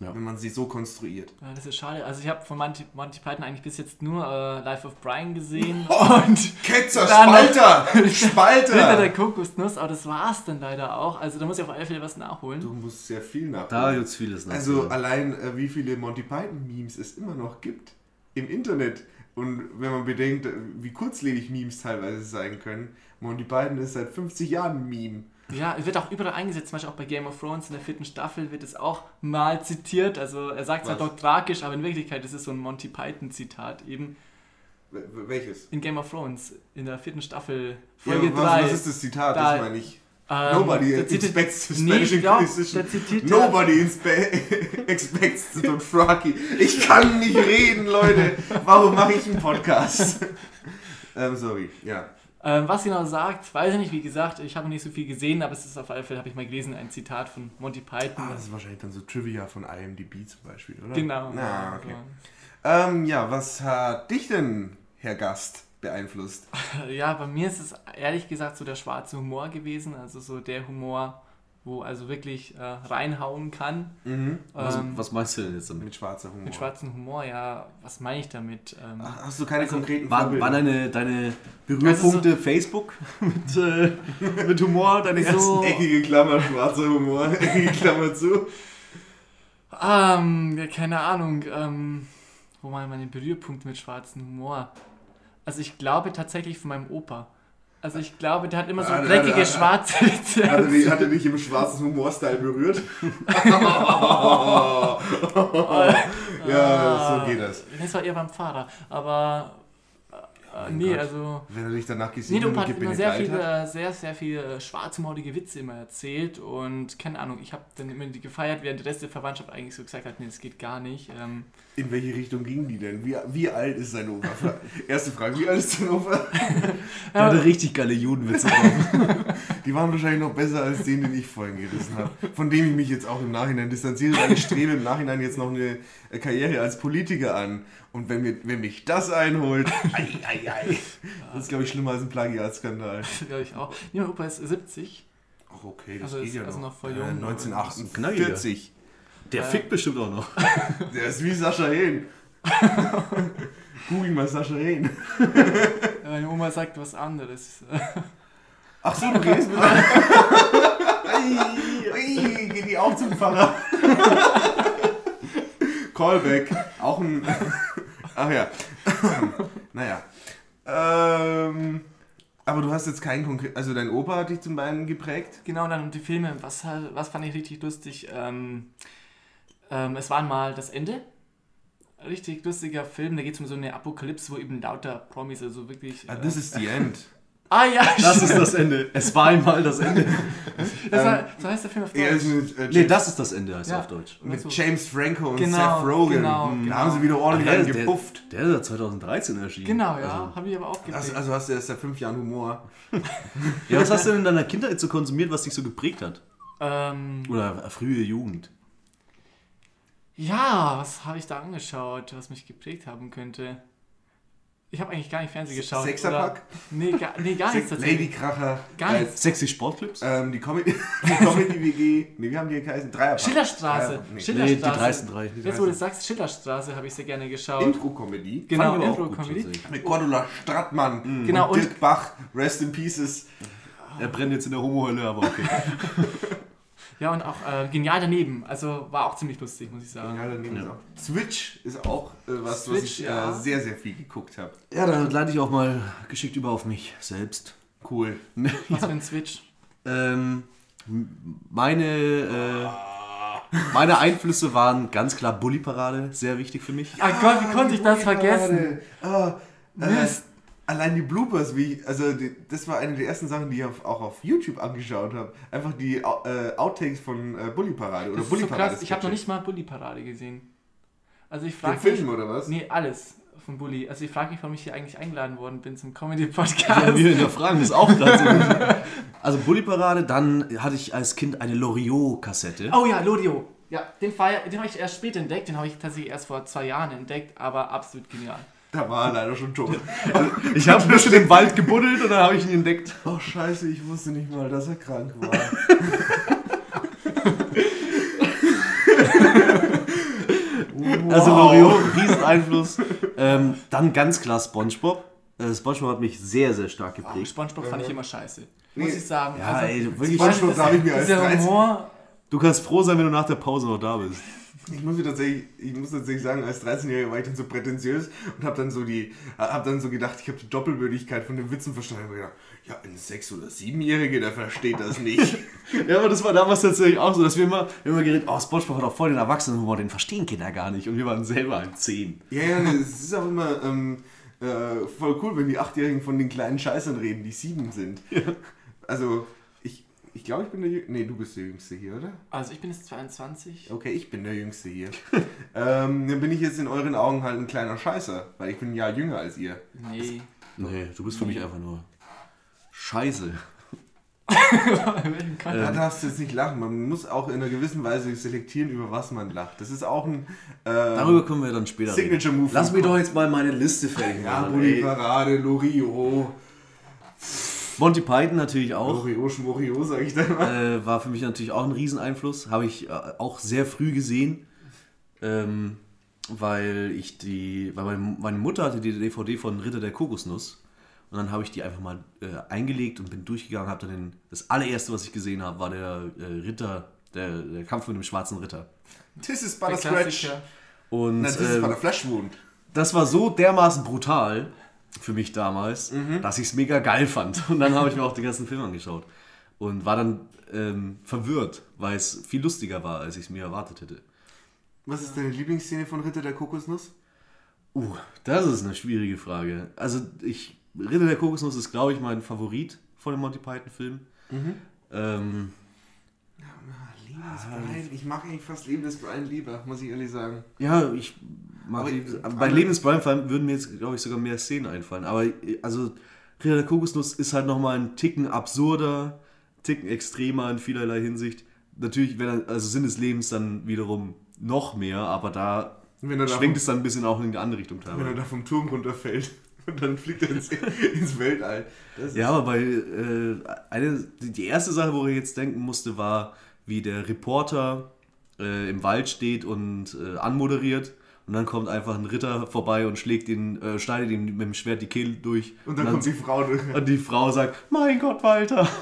A: Ja.
B: wenn man sie so konstruiert.
C: Ja, das ist schade. Also ich habe von Monty, Monty Python eigentlich bis jetzt nur äh, Life of Brian gesehen und
B: Ketzer,
C: Dann-
B: Spalter,
C: Ritter der
B: Spalter!
C: Kokosnuss, aber das war's dann leider auch. Also da muss ich auf alle Fälle was nachholen.
B: Du musst sehr viel
A: Da
B: nachdenken.
A: gibt es vieles nach.
B: Also allein, äh, wie viele Monty Python-Memes es immer noch gibt im Internet. Und wenn man bedenkt, äh, wie kurzlebig Memes teilweise sein können. Monty Python ist seit 50 Jahren ein Meme.
C: Ja, wird auch überall eingesetzt, zum Beispiel auch bei Game of Thrones in der vierten Staffel wird es auch mal zitiert. Also er sagt zwar tragisch, aber in Wirklichkeit ist es so ein Monty Python-Zitat eben
B: Welches?
C: in Game of Thrones in der vierten Staffel
B: Ja,
C: Folge
B: was,
C: 3.
B: was ist das Zitat?
C: Da-
B: das meine ich.
C: Ähm,
B: Nobody expects the
C: Nee,
B: Spanish
C: glaub,
B: Inquisition. Nobody expects the Dothraki. Ich kann nicht reden, Leute. Warum mache ich einen Podcast? ähm, sorry, ja.
C: Ähm, was genau sagt, weiß ich nicht. Wie gesagt, ich habe nicht so viel gesehen, aber es ist auf alle Fälle, habe ich mal gelesen, ein Zitat von Monty Python.
B: Ah, das ist wahrscheinlich dann so Trivia von IMDb zum Beispiel, oder?
C: genau.
B: Na, okay.
C: Ja.
B: Ähm, ja, was hat dich denn, Herr Gast, beeinflusst?
C: Ja, bei mir ist es ehrlich gesagt so der schwarze Humor gewesen, also so der Humor, wo also wirklich äh, reinhauen kann.
A: Was,
C: Ähm,
A: was meinst du denn jetzt damit?
B: Mit schwarzer Humor.
C: mit schwarzem Humor, ja, was meine ich damit? Ähm,
B: Ach, hast du keine
C: Also,
B: konkreten
A: War, waren deine, deine Berührpunkte Facebook mit, äh, mit Humor deine
C: So-
A: ersten?
B: Eckige Klammer, schwarzer Humor, eckige Klammer zu.
C: Ähm, ja, keine Ahnung, ähm, wo waren meine Berührpunkte mit schwarzem Humor? Also ich glaube tatsächlich von meinem Opa. Also ich glaube, der hat immer so
B: der-
C: dreckige
B: der-
C: schwarze Witze.
B: Hat er, hat er dich im schwarzen Humor-Style berührt? ja, so geht das.
C: Das war eher beim Fahrer, aber äh, nee,
B: Gott.
C: also
B: Wenn er dich danach gesehen und
C: hat immer sehr viele, sehr, sehr viele schwarzhumorige Witze immer erzählt und keine Ahnung, ich habe dann immer die gefeiert, während der Rest der Verwandtschaft eigentlich so gesagt hat, nee, das geht gar nicht. Ähm,
B: In welche Richtung gingen die denn? Wie, wie alt ist sein Opa? Erste Frage, wie alt ist dein Opa?
A: Der hatte richtig geile Judenwitze drauf.
B: Die waren wahrscheinlich noch besser als den, den ich vorhin gerissen habe. Von dem ich mich jetzt auch im Nachhinein distanziere, weil ich strebe im Nachhinein jetzt noch eine äh, Karriere als Politiker an. Und wenn, mir, wenn mich das einholt, ei, ei, ei. Das ist, glaube ich, schlimmer als ein Plagiatskandal.
C: glaube ich auch. Nee, mein Opa ist 70.
B: Ach, okay, das
C: Also
B: geht
C: ist
B: ja
C: also
B: noch.
C: noch voll
B: Äh,
C: jung.
B: 1948.
A: Der
C: Äh.
A: fickt bestimmt auch noch.
B: Der ist wie Sascha Hehn. Google mal Sascha Hehn.
C: Ja, Meine Oma sagt was anderes.
B: Ach so, du gehst mit Ei, geht die auch zum Pfarrer? Callback. Auch ein. Ach ja. naja. Ähm, aber du hast jetzt keinen konkreten. Also dein Opa hat dich zum Beinen geprägt?
C: Genau, dann die Filme, was, was fand ich richtig lustig? Ähm, ähm, es war mal das Ende. Richtig lustiger Film, da geht es um so eine Apokalypse, wo eben lauter Promis, also wirklich.
B: Ah,
C: äh,
B: this is the end.
C: Ah ja,
A: Das ist das Ende. Es war einmal das Ende.
C: das war, so heißt der Film auf
B: Er
C: Deutsch.
B: ist mit, äh,
A: Nee, das ist das Ende, heißt
C: Ja.
A: auf Deutsch.
B: mit James Franco und
C: Genau,
B: Seth Rogen.
C: genau,
B: Hm,
C: genau.
B: Da haben sie wieder ordentlich
A: der,
B: einen
A: der,
B: gebufft.
A: der ist ja 2013 erschienen.
C: Genau, ja,
A: Also,
C: habe ich aber auch geprägt.
B: Also, also hast du erst seit fünf Jahren Humor.
A: ja, was hast du denn in deiner Kindheit so konsumiert, was dich so geprägt hat?
C: ähm,
A: Oder frühe Jugend?
C: ja, was habe ich da angeschaut, was mich geprägt haben könnte? Ich habe eigentlich gar nicht Fernsehen geschaut.
B: Sechserpack?
C: Nee, gar, nee, gar nichts
B: Lady
C: tatsächlich.
B: Kracher.
C: Gar
B: äh,
C: nichts.
A: Sexy Sportclips?
B: Ähm, die Comedy, die Comedy WG, nee, wie haben die geheißen? Dreierpack.
C: Schillerstraße.
B: Nee.
C: Schillerstraße.
A: Nee, die dreisten drei.
C: Jetzt, wo du sagst, Schillerstraße, habe ich sehr gerne geschaut.
B: Intro-Comedy.
C: genau, Intro-Comedy.
B: Mit Cordula Strattmann
C: Genau,
B: und
C: und-
B: Dirk Bach, Rest in Pieces.
A: Er brennt jetzt in der Homohölle, aber okay.
C: Ja, und auch äh, genial daneben. Also war auch ziemlich lustig, muss ich sagen.
B: Ja, daneben ist auch. Switch ist auch äh, was, was
C: Switch,
B: ich
C: ja.
B: äh, sehr, sehr viel geguckt habe.
A: Ja, dann leite ich auch mal geschickt über auf mich selbst.
B: Cool.
C: Was für ein Switch.
A: Ähm, meine, äh, meine Einflüsse waren ganz klar Bully-Parade, sehr wichtig für mich.
C: Ach Gott, wie konnte ich das vergessen?
B: Ah, äh,
C: Mist.
B: Allein die Bloopers, wie ich, also die, das war eine der ersten Sachen, die ich auf, auch auf YouTube angeschaut habe. Einfach die äh, Outtakes von äh, Bully Parade oder
C: Das ist so
B: Bully Parade.
C: krass. Ich habe noch nicht mal Bully Parade gesehen. Also ich frage
B: Film
C: mich.
B: oder was?
C: Nee, alles von Bully. Also ich frage mich, warum ich hier eigentlich eingeladen worden bin zum
A: Ja,
C: Comedy-Podcast.
A: wir hinterfragen das auch gerade so. Also Bully-Parade, dann hatte ich als Kind eine Loriot-Kassette.
C: oh ja, Lodio. Ja, den, feier- den habe ich erst spät entdeckt. Den habe ich tatsächlich erst vor zwei Jahren entdeckt, aber absolut genial.
B: Da war er leider schon tot.
A: Ich habe ein bisschen im Wald gebuddelt und dann habe ich ihn entdeckt.
B: Oh scheiße, ich wusste nicht mal, dass er krank war.
A: Also Loriot, Rieseneinfluss. ähm, dann ganz klar Spongebob. Äh, Spongebob hat mich sehr, sehr stark
C: Oh,
A: geprägt.
C: Spongebob fand ich immer scheiße. Muss
B: Nee.
C: ich sagen.
A: Ja,
C: also,
A: ey, wirklich.
B: Spongebob darf ich mir als
C: dieser
B: 13
C: Humor.
A: Du kannst froh sein, wenn du nach der Pause noch da bist.
B: Ich muss, mir tatsächlich, ich muss tatsächlich sagen, als 13-Jähriger war ich dann so prätentiös und habe dann so die, hab dann so gedacht, ich habe die Doppelwürdigkeit von den Witzen verstanden. Mir gedacht, ja, ein 6- oder 7-Jähriger, der versteht das nicht.
A: Ja, aber das war damals tatsächlich auch so, dass wir immer, wir immer geredet, oh, Spongebob hat auch voll den Erwachsenenhumor, den verstehen Kinder gar nicht. Und wir waren selber ein 10.
B: ja, ja, es ist auch immer ähm, äh, voll cool, wenn die 8-Jährigen von den kleinen Scheißern reden, die 7 sind. Also, ich, glaube, ich bin der Jüngste. Nee, du bist der Jüngste hier, oder?
C: Also ich bin jetzt 22.
B: Okay, ich bin der Jüngste hier. ähm, dann bin ich jetzt in euren Augen halt ein kleiner Scheißer, weil ich bin ein Jahr jünger als ihr.
C: Nee.
A: Nee, du bist für mich einfach nur Scheiße.
C: Kann-
B: Da darfst du jetzt nicht lachen. Man muss auch in einer gewissen Weise selektieren, über was man lacht. Das ist auch ein äh,
A: Darüber können wir dann später
B: Signature. Move.
A: Lass mich doch jetzt mal meine Liste fertig
B: Ja,
A: machen.
B: Bulli
A: ey.
B: Parade, Loriot.
A: Monty Python natürlich auch.
B: Loriot, Schmoriot, sag ich dann mal.
A: Äh, war für mich natürlich auch ein Rieseneinfluss. Habe ich äh, auch sehr früh gesehen. Ähm, weil ich die, weil meine, Mutter hatte die DVD von Ritter der Kokosnuss. Und dann habe ich die einfach mal äh, eingelegt und bin durchgegangen. Habe dann den, das allererste, was ich gesehen habe, war der äh, Ritter, der, der Kampf mit dem schwarzen Ritter.
B: This is
C: Der
B: but a scratch.
C: Klassiker.
A: Und
B: Na, this is but a flesh wound.
A: das war so dermaßen brutal für mich damals, dass ich es mega geil fand. Und dann habe ich mir auch den ganzen Film angeschaut. Und war dann ähm, verwirrt, weil es viel lustiger war, als ich es mir erwartet hätte.
B: Was ist deine Lieblingsszene von Ritter der Kokosnuss?
A: Uh, das ist eine schwierige Frage. Also ich, Ritter der Kokosnuss ist, glaube ich, mein Favorit von den Monty Python-Filmen. Ähm,
B: Leben des Brian. Ich mag eigentlich fast Leben des Brian lieber, muss ich ehrlich sagen.
A: ja, ich mag
B: Aber
A: bei Lebensbrand würden mir jetzt, glaube ich, sogar mehr Szenen einfallen. Aber also Ritter der Kokosnuss ist halt nochmal ein Ticken absurder, Ticken extremer in vielerlei Hinsicht. Natürlich, wenn also Sinn des Lebens dann wiederum noch mehr, aber da
B: Wenn da
A: schwenkt
B: vom,
A: es dann ein bisschen auch in die andere Richtung
B: wenn er
A: teilweise.
B: da vom Turm runterfällt und dann fliegt er ins, ins Weltall.
A: Ja, aber bei äh, eine, die die erste Sache, wo ich jetzt denken musste, war, wie der Reporter äh, im Wald steht und äh, anmoderiert. Und dann kommt einfach ein Ritter vorbei und schlägt ihn, äh, schneidet ihm mit dem Schwert die Kehle durch.
B: Und dann kommt die Frau durch.
A: und die Frau sagt, mein Gott, Walter.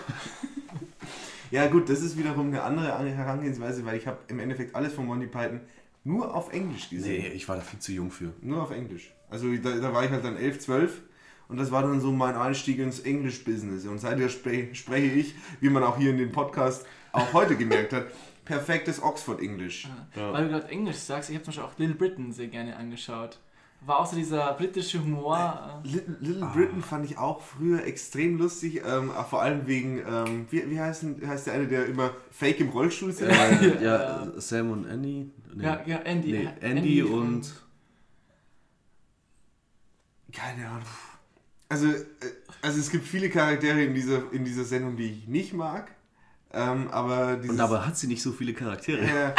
B: Ja gut, das ist wiederum eine andere Herangehensweise, weil ich habe im Endeffekt alles von Monty Python nur auf Englisch gesehen.
A: Nee, ich war da viel zu jung für.
B: Nur auf Englisch. Also da, da war ich halt dann 11, 12 und das war dann so mein Einstieg ins Englisch-Business. Und seither spre spreche ich, wie man auch hier in dem Podcast auch heute gemerkt hat, perfektes Oxford-Englisch.
C: Weil du gerade Englisch sagst, ich habe zum Beispiel auch Little Britain sehr gerne angeschaut. War auch so dieser britische Humor. Äh,
B: Little, Little Britain fand ich auch früher extrem lustig, ähm, auch vor allem wegen, ähm, wie, wie heißt, denn, heißt der eine, der immer fake im Rollstuhl sitzt?
A: Äh, ja, Sam und Andy. Nee.
C: ja, ja, Andy.
A: Nee, Andy, und.
B: Keine Ahnung. Also, äh, also es gibt viele Charaktere in dieser, in dieser Sendung, die ich nicht mag. Ähm, aber dieses,
A: Und dabei hat sie nicht so viele Charaktere.
B: äh,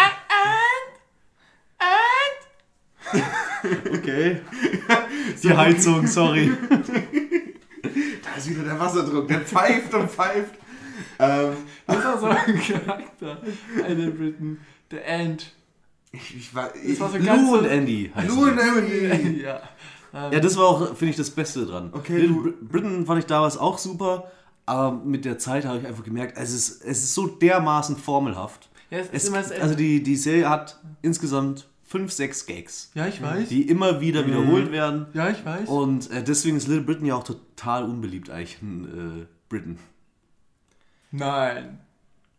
A: Okay. Die Heizung, sorry.
B: da ist wieder der Wasserdruck, der pfeift und pfeift. Ähm,
C: Das war so ein Charakter. Little Britain. The Ant.
B: ich, ich war,
C: Das
B: ich,
C: war so
A: Lou und Andy heißen
B: Lou und Emily.
C: ja.
A: Ja, das war auch, finde ich, das Beste dran.
B: Okay,
A: Little Br- Britain fand ich damals auch super, aber mit der Zeit habe ich einfach gemerkt, es ist, es ist so dermaßen formelhaft.
C: Ja, es
A: Es, also die, die Serie hat insgesamt fünf, sechs Gags,
C: Ja, ich weiß.
A: die immer wieder wiederholt werden.
C: Ja, ich weiß.
A: Und äh, deswegen ist Little Britain ja auch total unbeliebt eigentlich in äh, Britain.
C: Nein.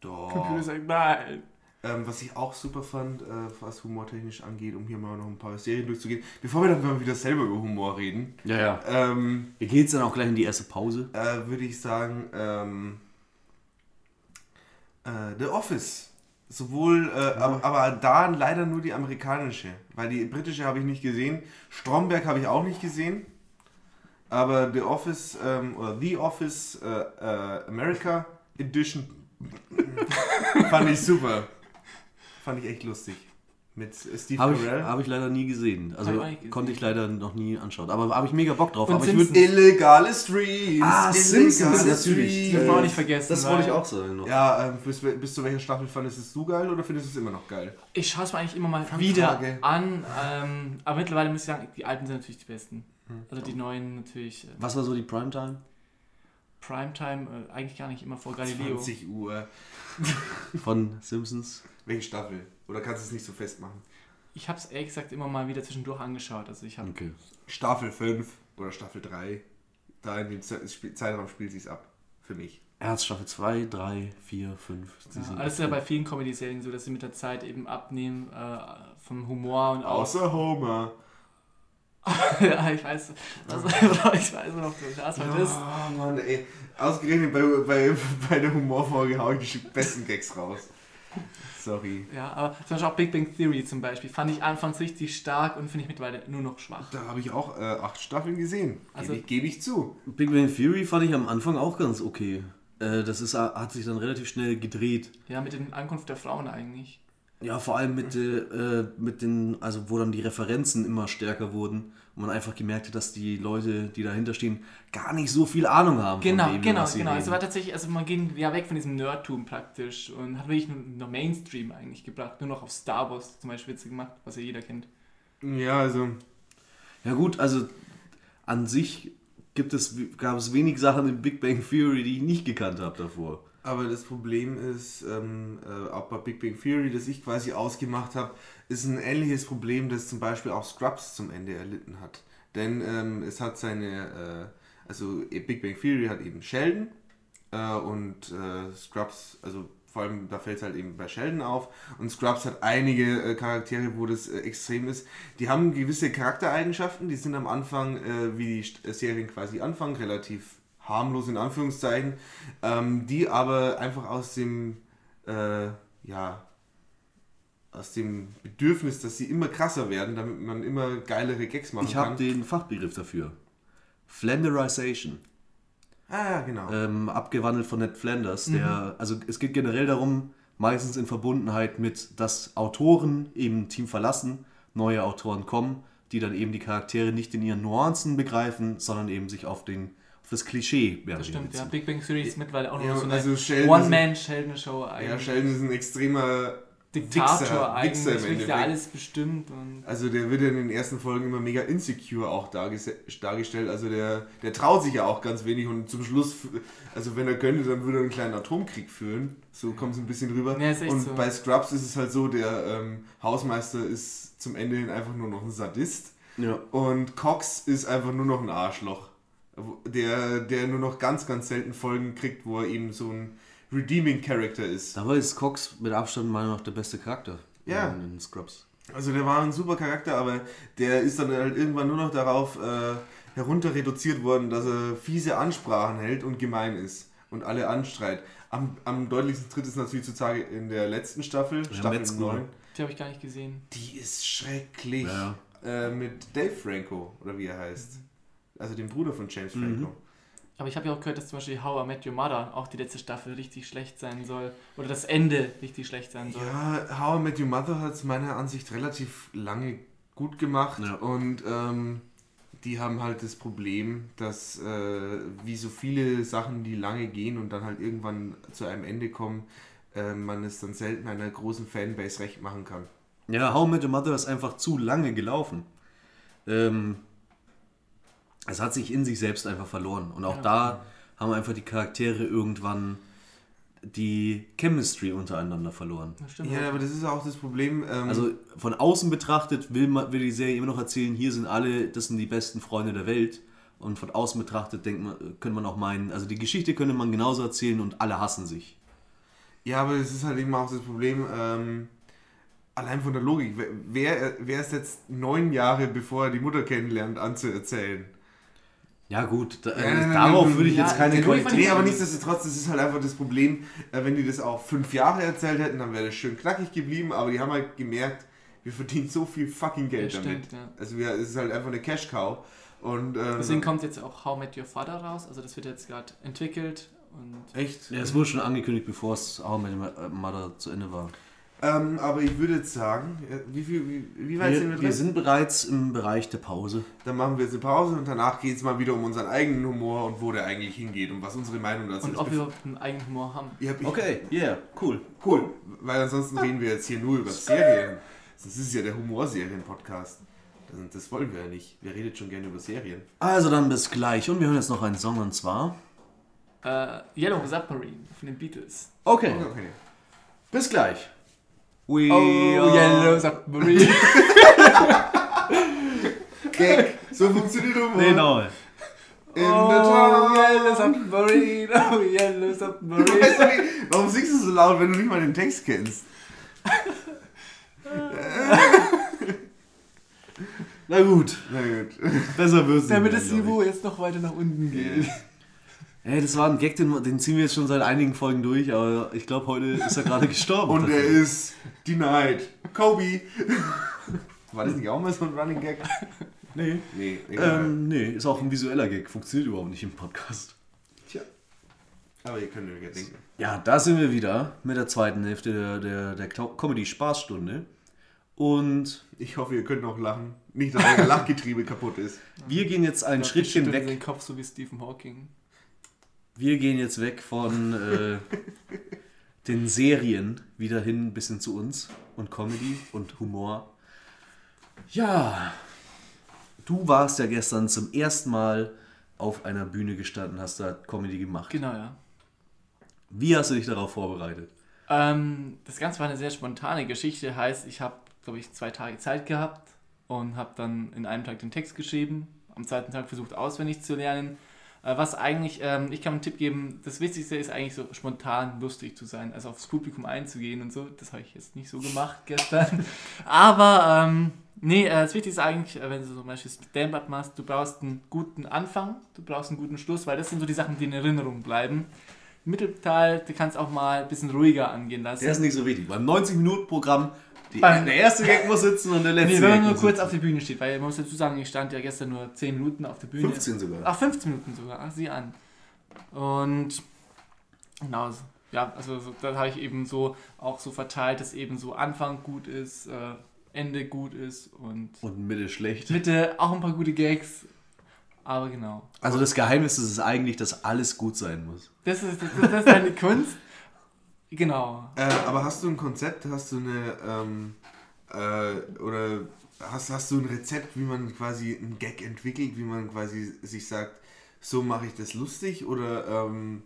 C: Computer
B: Doch.
C: sagt nein.
B: Ähm, was ich auch super fand, äh, was humortechnisch angeht, um hier mal noch ein paar Serien durchzugehen, bevor wir dann mal wieder selber über Humor reden,
A: Ja, ja.
B: ähm,
A: gehen jetzt dann auch gleich in die erste Pause.
B: äh, würde ich sagen, ähm, äh, The Office. Sowohl, äh, aber, aber da leider nur die amerikanische, weil die britische habe ich nicht gesehen. Stromberg habe ich auch nicht gesehen. Aber The Office ähm, oder The Office äh, äh, America Edition fand ich super. Fand ich echt lustig. Mit Steve
A: Habe ich,
B: Carell.
A: hab ich leider nie gesehen. Also
C: Hab ich auch nicht gesehen.
A: konnte ich leider noch nie anschauen. Aber habe ich mega Bock drauf.
C: Und
A: aber ich
C: Simpsons-
A: würd,
B: Illegale Streams.
A: Ah, Simpsons, natürlich.
C: Das wollen wir nicht vergessen.
A: das wollte ich auch sagen noch.
B: Ja, ähm, bis, bis zu welcher Staffel fandest es du geil oder findest du es immer noch geil?
C: Ich schaue es mir eigentlich immer mal
B: Fangfrage.
C: wieder an. Ähm, aber mittlerweile muss ich sagen, die alten sind natürlich die besten.
B: Hm.
C: Also die neuen natürlich. Äh,
A: Was war so die Primetime?
C: Primetime äh, eigentlich gar nicht immer vor Galileo.
B: 20 Uhr.
A: Von Simpsons?
B: Welche Staffel? Oder kannst du es nicht so festmachen?
C: Ich habe es ehrlich gesagt immer mal wieder zwischendurch angeschaut. Also ich habe
A: Okay.
B: Staffel 5 oder Staffel 3. Da in dem Zeitraum spielt sich ab. Für mich.
A: Erst Staffel 2, 3, 4, 5.
C: ja, alles ist ja bei vielen Comedy-Serien so, dass sie mit der Zeit eben abnehmen äh, vom Humor und auch.
B: Außer Homer.
C: ja, ich weiß. Also, ich weiß noch, das heute ist.
B: Oh Mann, ey. Ausgerechnet bei, bei, bei der Humorfolge hau ich die besten Gags raus. Sorry.
C: Ja, aber zum Beispiel auch Big Bang Theory zum Beispiel fand ich anfangs richtig stark und finde ich mittlerweile nur noch schwach.
B: Da habe ich auch äh, acht Staffeln gesehen.
C: Also-
B: Gebe ich, geb ich zu.
A: Big Bang Theory fand ich am Anfang auch ganz okay. Äh, das ist, hat sich dann relativ schnell gedreht.
C: Ja, mit den Ankunft der Frauen eigentlich.
A: Ja, vor allem mit, äh, mit den, also wo dann die Referenzen immer stärker wurden und man einfach gemerkt hat, dass die Leute, die dahinter stehen, gar nicht so viel Ahnung haben.
C: Genau,
A: von dem,
C: genau,
A: was sie
C: genau.
A: reden.
C: Also war tatsächlich, also man ging ja weg von diesem Nerdtum praktisch und hat wirklich nur, Mainstream eigentlich gebracht. Nur noch auf Star Wars zum Beispiel Witze gemacht, was ja jeder kennt.
B: Ja, also.
A: Ja gut, also an sich gibt es, gab es wenig Sachen in Big Bang Theory, die ich nicht gekannt habe davor.
B: Aber das Problem ist, ähm, äh, auch bei Big Bang Theory, das ich quasi ausgemacht habe, ist ein ähnliches Problem, das zum Beispiel auch Scrubs zum Ende erlitten hat. Denn ähm, es hat seine, äh, also Big Bang Theory hat eben Sheldon äh, und äh, Scrubs, also vor allem da fällt es halt eben bei Sheldon auf und Scrubs hat einige äh, Charaktere, wo das äh, extrem ist. Die haben gewisse Charaktereigenschaften, die sind am Anfang, äh, wie die Serien quasi anfangen, relativ harmlos in Anführungszeichen, ähm, die aber einfach aus dem, ja, aus dem Bedürfnis, dass sie immer krasser werden, damit man immer geilere Gags machen
A: Ich
B: kann.
A: habe den Fachbegriff dafür. Flanderization.
B: ah, ja, genau.
A: ähm, abgewandelt von Ned Flanders. Der, also es geht generell darum, meistens in Verbundenheit mit, dass Autoren eben ein Team verlassen, neue Autoren kommen, die dann eben die Charaktere nicht in ihren Nuancen begreifen, sondern eben sich auf, den, auf das Klischee mehr
C: Das stimmt, ja. Big Bang Theory ist mittlerweile auch noch
B: Ja,
C: so eine
B: also Sheldon
C: One-Man-Sheldon-Show
B: ja,
C: eigentlich.
B: Sheldon ist ein extremer
C: Diktator
B: Wichser,
C: eigentlich,
B: Wichser im
C: der alles bestimmt und
B: Also der wird ja in den ersten Folgen immer mega insecure auch dargestellt. Also der, der traut sich ja auch ganz wenig und zum Schluss, also wenn er könnte, dann würde er einen kleinen Atomkrieg führen. So kommt es ein bisschen rüber.
C: Ja,
B: und
C: so.
B: bei Scrubs ist es halt so, der ähm, Hausmeister ist zum Ende hin einfach nur noch ein Sadist.
A: Ja.
B: Und Cox ist einfach nur noch ein Arschloch. Der, der nur noch ganz, ganz selten Folgen kriegt, wo er eben so ein redeeming Character ist.
A: Dabei ist Cox mit Abstand meiner Meinung nach der beste Charakter
B: Ja.
A: in, in Scrubs.
B: Also der war ein super Charakter, aber der ist dann halt irgendwann nur noch darauf äh, herunter reduziert worden, dass er fiese Ansprachen hält und gemein ist und alle anstreit. Am, am deutlichsten tritt es natürlich zutage in der letzten Staffel, Staffel
A: Metzger.
B: 9.
C: die habe ich gar nicht gesehen.
B: Die ist schrecklich.
A: Ja.
B: Äh, mit Dave Franco, oder wie er heißt. Also dem Bruder von James Franco.
C: Aber ich habe ja auch gehört, dass zum Beispiel How I Met Your Mother auch die letzte Staffel richtig schlecht sein soll. Oder das Ende richtig schlecht sein soll.
B: Ja, How I Met Your Mother hat es meiner Ansicht relativ lange gut gemacht
A: Ja.
B: und ähm, die haben halt das Problem, dass äh, wie so viele Sachen, die lange gehen und dann halt irgendwann zu einem Ende kommen, äh, man es dann selten einer großen Fanbase recht machen kann.
A: Ja, How I Met Your Mother ist einfach zu lange gelaufen. Ähm, es hat sich in sich selbst einfach verloren. Und auch
C: Ja.
A: da haben einfach die Charaktere irgendwann die Chemistry untereinander verloren.
C: Das stimmt.
B: Ja, aber das ist auch das Problem. Ähm,
A: Also von außen betrachtet will, man, will die Serie immer noch erzählen, hier sind alle, das sind die besten Freunde der Welt. Und von außen betrachtet denkt man, könnte man auch meinen, also die Geschichte könnte man genauso erzählen und alle hassen sich.
B: Ja, aber es ist halt eben auch das Problem, ähm, allein von der Logik. Wer- Wer, wer ist jetzt neun Jahre, bevor er die Mutter kennenlernt, anzuerzählen?
A: Ja gut, da,
B: Ja, nein, nein,
A: darauf
B: nein,
A: würde ich
C: ja,
A: jetzt keine Qualität...
B: Nee, aber nichtsdestotrotz, das ist halt einfach das Problem, äh, wenn die das auch fünf Jahre erzählt hätten, dann wäre das schön knackig geblieben, aber die haben halt gemerkt, wir verdienen so viel fucking Geld
C: Ja,
B: damit.
C: stimmt, ja.
B: Also wir, es ist halt einfach eine Cash-Cow. Und, ähm,
C: Deswegen kommt jetzt auch How Met Your Father raus. Also das wird jetzt gerade entwickelt. Und
B: echt.
A: Ja, es wurde schon angekündigt, bevor es auch mit Mother zu Ende war.
B: Ähm, aber ich würde jetzt sagen, äh, wie, viel, wie, wie weit sind wir
A: Wir,
B: drin?
A: wir sind bereits im Bereich der Pause.
B: Dann machen wir jetzt eine Pause und danach geht es mal wieder um unseren eigenen Humor und wo der eigentlich hingeht und was unsere Meinung dazu
C: und
B: ist.
C: ob wir einen eigenen Humor haben.
B: Ich-
A: Okay, yeah, cool.
B: Cool, weil ansonsten reden wir jetzt hier nur über Serien. Das ist ja der Humorserien-Podcast. Das, wollen wir ja nicht. Wir reden schon gerne über Serien.
A: Also dann bis gleich. Und wir hören jetzt noch einen Song und zwar...
C: Äh, Yellow Submarine von den Beatles.
A: Okay,
B: Okay.
A: bis gleich. We
C: Oh, Yellow Submarine.
B: Gag. So funktioniert Humor.
A: Genau.
B: In the
C: oh,
B: town.
C: Yellow Submarine. Oh, Yellow
B: Weißt
C: Submarine.
B: du nicht, warum singst du so laut, wenn du nicht mal den Text kennst?
A: Na gut,
B: Na gut.
A: besser wird's
C: Damit
A: nicht
C: das Niveau jetzt noch weiter nach unten geht.
A: Ich. Ey, das war ein Gag, den, den ziehen wir jetzt schon seit einigen Folgen durch, aber ich glaube, heute ist er gerade gestorben.
B: Und er ist denied. Kobe. War das nicht auch mal so ein Running Gag?
A: Nee.
B: Nee, egal.
A: Ähm, nee, ist auch ein visueller Gag, funktioniert überhaupt nicht im Podcast.
B: Tja. Aber ihr könnt euch ja denken.
A: Ja, da sind wir wieder mit der zweiten Hälfte der, der, der Comedy-Spaßstunde. Und
B: Ich hoffe, ihr könnt noch lachen. Nicht, dass euer Lachgetriebe kaputt ist.
A: wir gehen jetzt ein
C: Ich
A: Schrittchen weg.
C: den Kopf so wie Stephen Hawking.
A: Wir gehen jetzt weg von äh, den Serien wieder hin ein bisschen zu uns und Comedy und Humor. Ja, du warst ja gestern zum ersten Mal auf einer Bühne gestanden, hast da Comedy gemacht.
C: Genau, ja.
A: Wie hast du dich darauf vorbereitet?
C: Ähm, das Ganze war eine sehr spontane Geschichte. Heißt, ich habe, glaube ich, zwei Tage Zeit gehabt und habe dann in einem Tag den Text geschrieben. Am zweiten Tag versucht auswendig zu lernen. Äh, was eigentlich, ähm, ich kann einen Tipp geben, das Wichtigste ist eigentlich so spontan lustig zu sein, also aufs Publikum einzugehen und so. Das habe ich jetzt nicht so gemacht gestern. Aber ähm, nee, äh, das Wichtigste ist eigentlich, äh, wenn du zum Beispiel Stand-up machst, du brauchst einen guten Anfang, du brauchst einen guten Schluss, weil das sind so die Sachen, die in Erinnerung bleiben. Mittelteil, du kannst auch mal ein bisschen ruhiger angehen lassen.
A: Der ist nicht so wichtig. Beim 90-Minuten-Programm, die-
C: Beim-
A: der erste Gag muss sitzen und der letzte
C: Nee, wenn man nur
A: muss
C: kurz
A: sitzen.
C: auf der Bühne steht, weil man muss dazu sagen, ich stand ja gestern nur 10 Minuten auf der Bühne.
A: 15 sogar.
C: Ach, 15 Minuten sogar, ach, sieh an. Und genau, so- ja, also so, da habe ich eben so auch so verteilt, dass eben so Anfang gut ist, äh, Ende gut ist und
A: Und Mitte schlecht.
C: Mitte auch ein paar gute Gags. Aber genau.
A: Also das Geheimnis ist es eigentlich, dass alles gut sein muss.
C: Das ist, das, ist- das ist eine Kunst. Genau.
B: Äh, aber hast du ein Konzept, hast du eine, ähm, äh, oder hast, hast du ein Rezept, wie man quasi einen Gag entwickelt, wie man quasi sich sagt, so mache ich das lustig oder, ähm,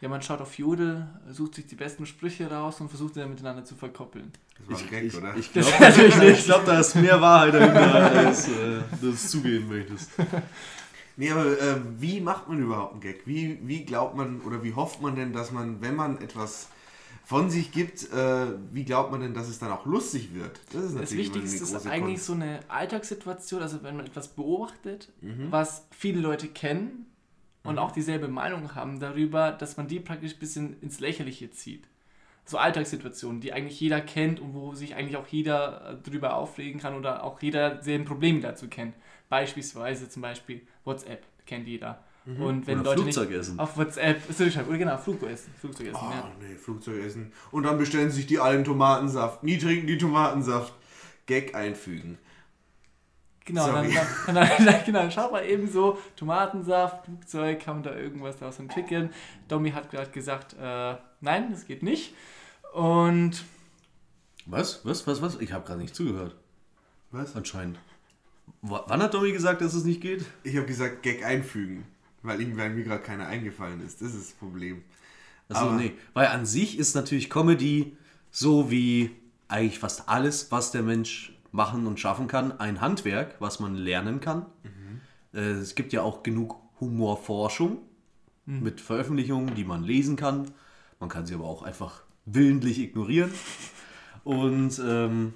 C: Ja, man schaut auf Jodel, sucht sich die besten Sprüche raus und versucht sie dann miteinander zu verkoppeln.
B: das war ein Gag,
A: ich,
B: oder?
A: Ich glaube, ich glaub, da ist mehr Wahrheit dahinter, als äh, du es zugeben möchtest.
B: nee, aber äh, wie macht man überhaupt einen Gag? Wie, wie glaubt man oder wie hofft man denn, dass man, wenn man etwas von sich gibt, äh, wie glaubt man denn, dass es dann auch lustig wird? Das ist
C: Das
B: natürlich immer
C: Wichtigste ist eigentlich
B: Kunst.
C: so eine Alltagssituation, also wenn man etwas beobachtet,
B: Mhm.
C: was viele Leute kennen und auch dieselbe Meinung haben darüber, dass man die praktisch ein bisschen ins Lächerliche zieht. So Alltagssituationen, die eigentlich jeder kennt und wo sich eigentlich auch jeder äh, drüber aufregen kann oder auch jeder selben Probleme dazu kennt. Beispielsweise zum Beispiel WhatsApp, kennt jeder. Und wenn
A: Oder
C: Leute
A: Flugzeugessen.
C: nicht auf WhatsApp, zurückschreiben, oder genau, Flugzeug Flugzeugessen,
B: Oh,
C: ja.
B: nee, Flugzeug essen. Und dann bestellen sich die allen Tomatensaft. Nie trinken die Tomatensaft. Gag einfügen.
C: Genau, dann,
B: Sorry.
C: dann, dann, dann, genau, schaut mal eben so, Tomatensaft, Flugzeug, kann man da irgendwas daraus entwickeln. Domi hat gerade gesagt, äh, nein, das geht nicht. Und
A: Was? Was? Was? Was? Ich habe gerade nicht zugehört.
B: Was?
A: Anscheinend. W wann hat Domi gesagt, dass es nicht geht?
B: Ich habe gesagt, Gag einfügen. Weil, weil mir gerade keiner eingefallen ist. Das ist das Problem. Aber-
A: nee. Weil an sich ist natürlich Comedy so wie eigentlich fast alles, was der Mensch machen und schaffen kann, ein Handwerk, was man lernen kann. Äh, es gibt ja auch genug Humorforschung mit Veröffentlichungen, die man lesen kann. Man kann sie aber auch einfach willentlich ignorieren. Und ähm,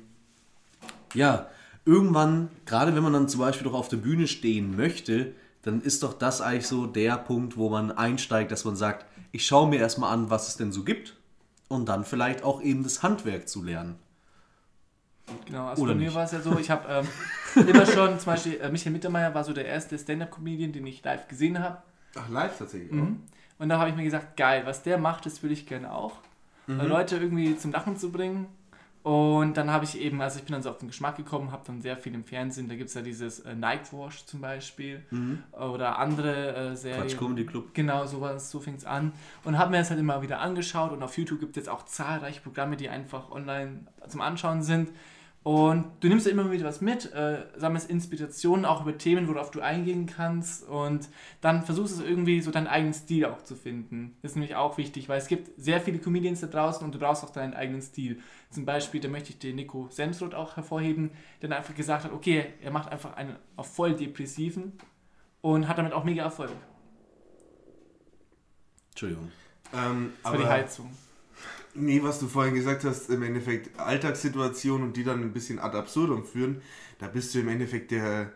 A: ja, irgendwann, gerade wenn man dann zum Beispiel doch auf der Bühne stehen möchte, dann ist doch das eigentlich so der Punkt, wo man einsteigt, dass man sagt, ich schaue mir erstmal an, was es denn so gibt und dann vielleicht auch eben das Handwerk zu lernen.
C: genau, also
A: Oder
C: bei mir war es ja so, ich habe ähm, immer schon, zum Beispiel äh, Michael Mittermeier war so der erste Stand-Up-Comedian, den ich live gesehen habe.
B: Ach, live tatsächlich.
C: Mhm. Und da habe ich mir gesagt, geil, was der macht, das will ich gerne auch.
B: Mhm.
C: Leute irgendwie zum Lachen zu bringen. Und dann habe ich eben, also ich bin dann so auf den Geschmack gekommen, habe dann sehr viel im Fernsehen, da gibt es ja dieses äh, Nightwash zum Beispiel oder andere äh, Serien.
A: Mhm. Quatsch Comedy Club.
C: Genau, sowas, so fing es an. Und habe mir das halt immer wieder angeschaut und auf YouTube gibt es jetzt auch zahlreiche Programme, die einfach online zum Anschauen sind. Und du nimmst ja immer wieder was mit, äh, sammelst Inspirationen auch über Themen, worauf du eingehen kannst und dann versuchst du irgendwie so deinen eigenen Stil auch zu finden. Das ist nämlich auch wichtig, weil es gibt sehr viele Comedians da draußen und du brauchst auch deinen eigenen Stil. Zum Beispiel, da möchte ich den Nico Semsroth auch hervorheben, der dann einfach gesagt hat, okay, er macht einfach einen auf voll depressiven und hat damit auch mega Erfolg.
A: Entschuldigung.
B: Ähm,
C: Das war die Heizung.
B: Nee, was du vorhin gesagt hast, im Endeffekt Alltagssituationen und die dann ein bisschen ad absurdum führen, da bist du im Endeffekt der,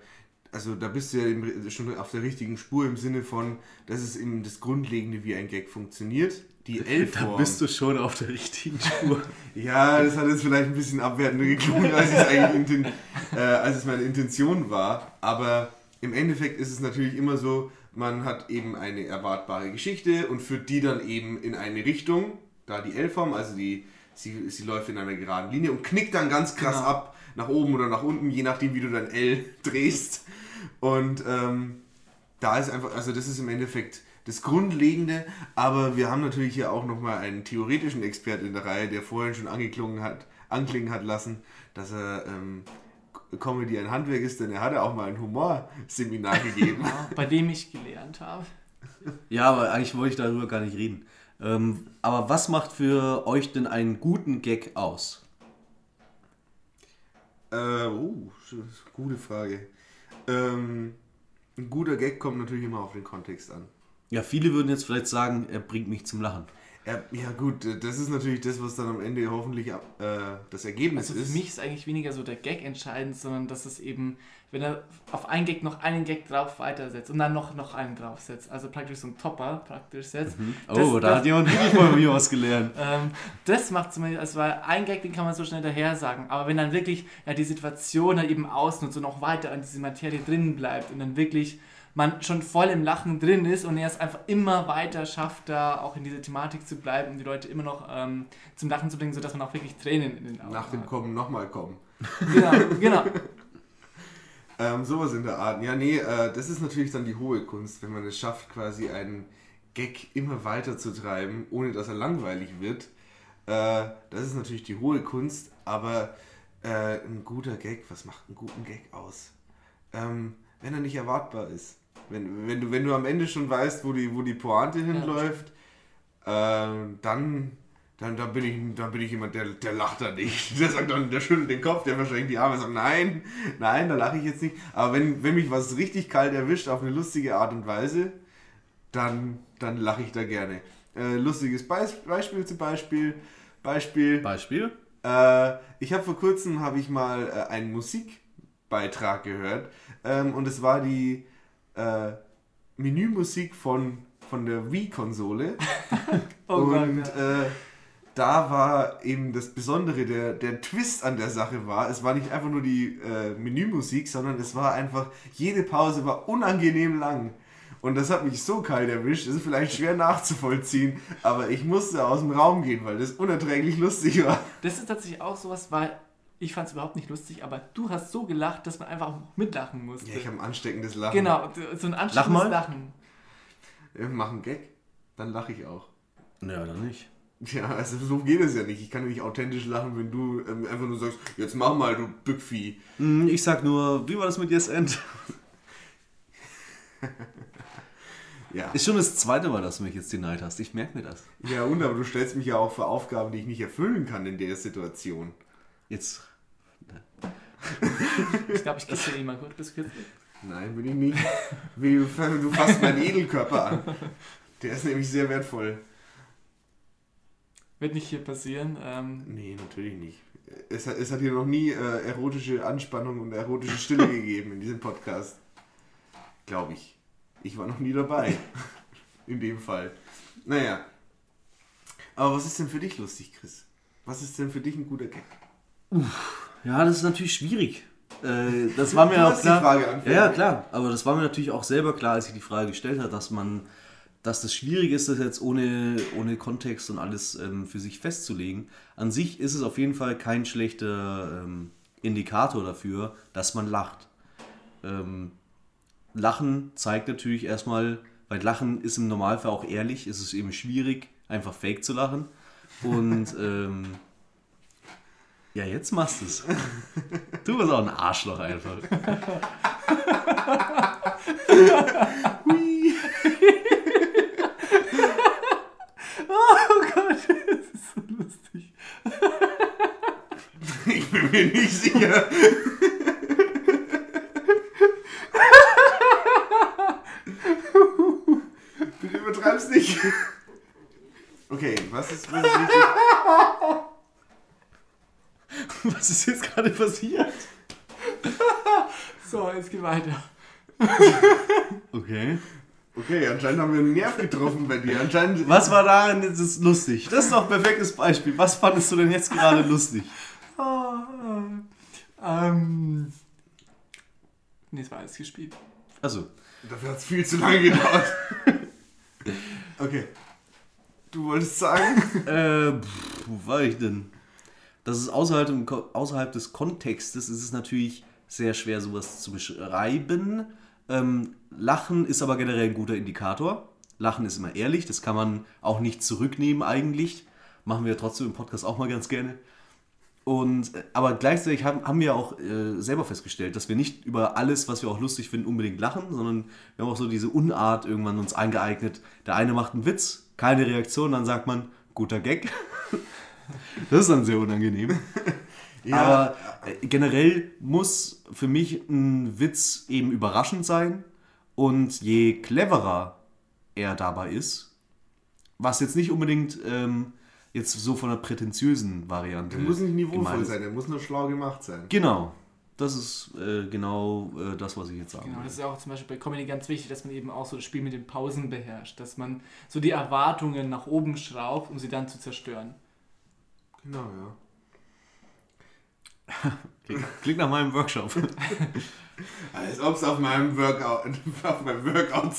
B: also da bist du ja schon auf der richtigen Spur im Sinne von, das ist eben das Grundlegende, wie ein Gag funktioniert. Die L-Form.
A: Da bist du schon auf der richtigen Spur.
B: Ja, das hat jetzt vielleicht ein bisschen abwertender geklungen, als es eigentlich äh, als es meine Intention war. Aber im Endeffekt ist es natürlich immer so, man hat eben eine erwartbare Geschichte und führt die dann eben in eine Richtung, da die L-Form, also die, sie, sie läuft in einer geraden Linie und knickt dann ganz krass
C: Genau.
B: ab, nach oben oder nach unten, je nachdem, wie du dein L drehst. Und ähm, da ist einfach, also das ist im Endeffekt das Grundlegende, aber wir haben natürlich hier auch nochmal einen theoretischen Experten in der Reihe, der vorhin schon angeklungen hat, anklingen hat lassen, dass er ähm, Comedy ein Handwerk ist, denn er hatte auch mal ein Humorseminar gegeben.
C: Ja, bei dem ich gelernt habe.
A: Ja, aber eigentlich wollte ich darüber gar nicht reden. Ähm, aber was macht für euch denn einen guten Gag aus?
B: Äh, oh, gute Frage. Ähm, ein guter Gag kommt natürlich immer auf den Kontext an.
A: Ja, viele würden jetzt vielleicht sagen, er bringt mich zum Lachen.
B: Ja, ja gut, das ist natürlich das, was dann am Ende hoffentlich äh, das Ergebnis
C: Also für
B: ist.
C: mich ist eigentlich weniger so der Gag entscheidend, sondern dass es eben, wenn er auf einen Gag noch einen Gag drauf weitersetzt und dann noch, noch einen draufsetzt, also praktisch so ein Topper praktisch setzt.
A: Oh,
C: Das-
A: da
C: das-
A: hat jemand wirklich von mir was gelernt.
C: Ähm, das macht zum Beispiel, also weil ein Gag, den kann man so schnell daher sagen, aber wenn dann wirklich ja, die Situation halt eben ausnutzt und auch weiter an diese Materie drin bleibt und dann wirklich man schon voll im Lachen drin ist und er es einfach immer weiter schafft, da auch in dieser Thematik zu bleiben und die Leute immer noch ähm, zum Lachen zu bringen, sodass man auch wirklich Tränen in den Augen
B: Nach dem
C: hat.
B: Kommen nochmal kommen.
C: Genau, genau.
B: Ähm, sowas in der Art. Ja, nee, äh, das ist natürlich dann die hohe Kunst, wenn man es schafft, quasi einen Gag immer weiter zu treiben, ohne dass er langweilig wird. Äh, das ist natürlich die hohe Kunst, aber äh, ein guter Gag, was macht einen guten Gag aus? Ähm, wenn er nicht erwartbar ist. Wenn, wenn, du, wenn du am Ende schon weißt, wo die, wo die Pointe hinläuft, äh, dann, dann, dann, bin ich, dann bin ich jemand, der, der lacht da nicht. Der sagt dann, der schüttelt den Kopf, der verschränkt die Arme und sagt, nein, nein, da lache ich jetzt nicht. Aber wenn, wenn mich was richtig kalt erwischt auf eine lustige Art und Weise, dann, dann lache ich da gerne. Äh, lustiges Beis Beispiel zum Beispiel. Beispiel.
A: Beispiel?
B: Äh, ich habe vor kurzem habe ich mal äh, einen Musikbeitrag gehört ähm, und es war die äh, Menümusik von, von der Wii-Konsole
C: Oh
B: und
C: Gott, ja.
B: äh, da war eben das Besondere, der, der Twist an der Sache war, es war nicht einfach nur die äh, Menümusik, sondern es war einfach, jede Pause war unangenehm lang. Und das hat mich so kalt erwischt, das ist vielleicht schwer nachzuvollziehen, aber ich musste aus dem Raum gehen, weil das unerträglich lustig war.
C: Das ist tatsächlich auch sowas, weil ich fand es überhaupt nicht lustig, aber du hast so gelacht, dass man einfach auch mitlachen musste.
B: Ja, ich habe ein ansteckendes Lachen.
C: genau, so ein anstrengendes
A: mal.
C: Lachen.
B: Äh, Mach einen Gag, dann lache ich auch.
A: Ja, dann nicht.
B: Ja, also so geht es ja nicht. Ich kann ja nicht authentisch lachen, wenn du ähm, einfach nur sagst, jetzt mach mal, du Bückvieh.
A: Hm, Ich sag nur, wie war das mit Yes End?
B: Ja.
A: Ist schon das zweite Mal, dass du mich jetzt denied hast. Ich merke mir das.
B: ja, und aber du stellst mich ja auch für Aufgaben, die ich nicht erfüllen kann in der Situation.
A: Jetzt.
C: Ich glaube, ich küsse ihn mal kurz. Bist du?
B: Nein, bin ich nicht. Wie, du, fasst meinen Edelkörper an. Der ist nämlich sehr wertvoll.
C: Wird nicht hier passieren. Ähm,
B: Nee, natürlich nicht. Es hat, es hat hier noch nie äh, erotische Anspannung und erotische Stille gegeben in diesem Podcast. Glaube ich. Ich war noch nie dabei. In dem Fall. Naja. Aber was ist denn für dich lustig, Chris? Was ist denn für dich ein guter Gag?
A: Ja, das ist natürlich schwierig. Äh, das war mir
B: Du
A: auch klar. Ja, ja, klar. Aber das war mir natürlich auch selber klar, als ich die Frage gestellt habe, dass man, dass das schwierig ist, das jetzt ohne, ohne Kontext und alles ähm, für sich festzulegen. An sich ist es auf jeden Fall kein schlechter ähm, Indikator dafür, dass man lacht. Ähm, Lachen zeigt natürlich erstmal, weil Lachen ist im Normalfall auch ehrlich, ist es eben schwierig, einfach fake zu lachen. Und ähm, ja, jetzt machst du es. Du bist auch ein Arschloch einfach.
C: oh Gott, das ist so lustig.
B: Ich bin mir nicht sicher. Bitte übertreib's nicht. Okay, was ist, was ist wichtig?
A: Was ist jetzt gerade passiert?
C: So, jetzt geht weiter.
A: Okay.
B: Okay, anscheinend haben wir einen Nerv getroffen bei dir. Anscheinend.
A: Was war darin jetzt ist lustig? Das ist doch ein perfektes Beispiel. Was fandest du denn jetzt gerade lustig?
C: Ah, ähm. Nee, es war alles gespielt.
A: Also,
B: Dafür hat es viel zu lange gedauert. okay. Du wolltest sagen?
A: äh, pff, wo war ich denn? Das ist außerhalb, außerhalb des Kontextes ist es natürlich sehr schwer, sowas zu beschreiben. Ähm, Lachen ist aber generell ein guter Indikator. Lachen ist immer ehrlich, das kann man auch nicht zurücknehmen eigentlich. Machen wir trotzdem im Podcast auch mal ganz gerne. Und, äh, aber gleichzeitig haben, haben wir auch äh, selber festgestellt, dass wir nicht über alles, was wir auch lustig finden, unbedingt lachen, sondern wir haben auch so diese Unart irgendwann uns eingeeignet. Der eine macht einen Witz, keine Reaktion, dann sagt man, guter Gag. Das ist dann sehr unangenehm. Aber äh, generell muss für mich ein Witz eben überraschend sein. Und je cleverer er dabei ist, was jetzt nicht unbedingt ähm, jetzt so von einer prätentiösen Variante.
B: Der muss nicht niveauvoll sein, der muss nur schlau gemacht sein.
A: Genau. Das ist äh, genau äh, das, was ich jetzt sagen
C: Genau,
A: will.
C: das ist auch zum Beispiel bei Comedy ganz wichtig, dass man eben auch so das Spiel mit den Pausen beherrscht. Dass man so die Erwartungen nach oben schraubt, um sie dann zu zerstören.
B: Genau, ja.
A: Klingt, klingt nach meinem Workshop.
B: Als ob es auf meinem Workout, auf meinem Workout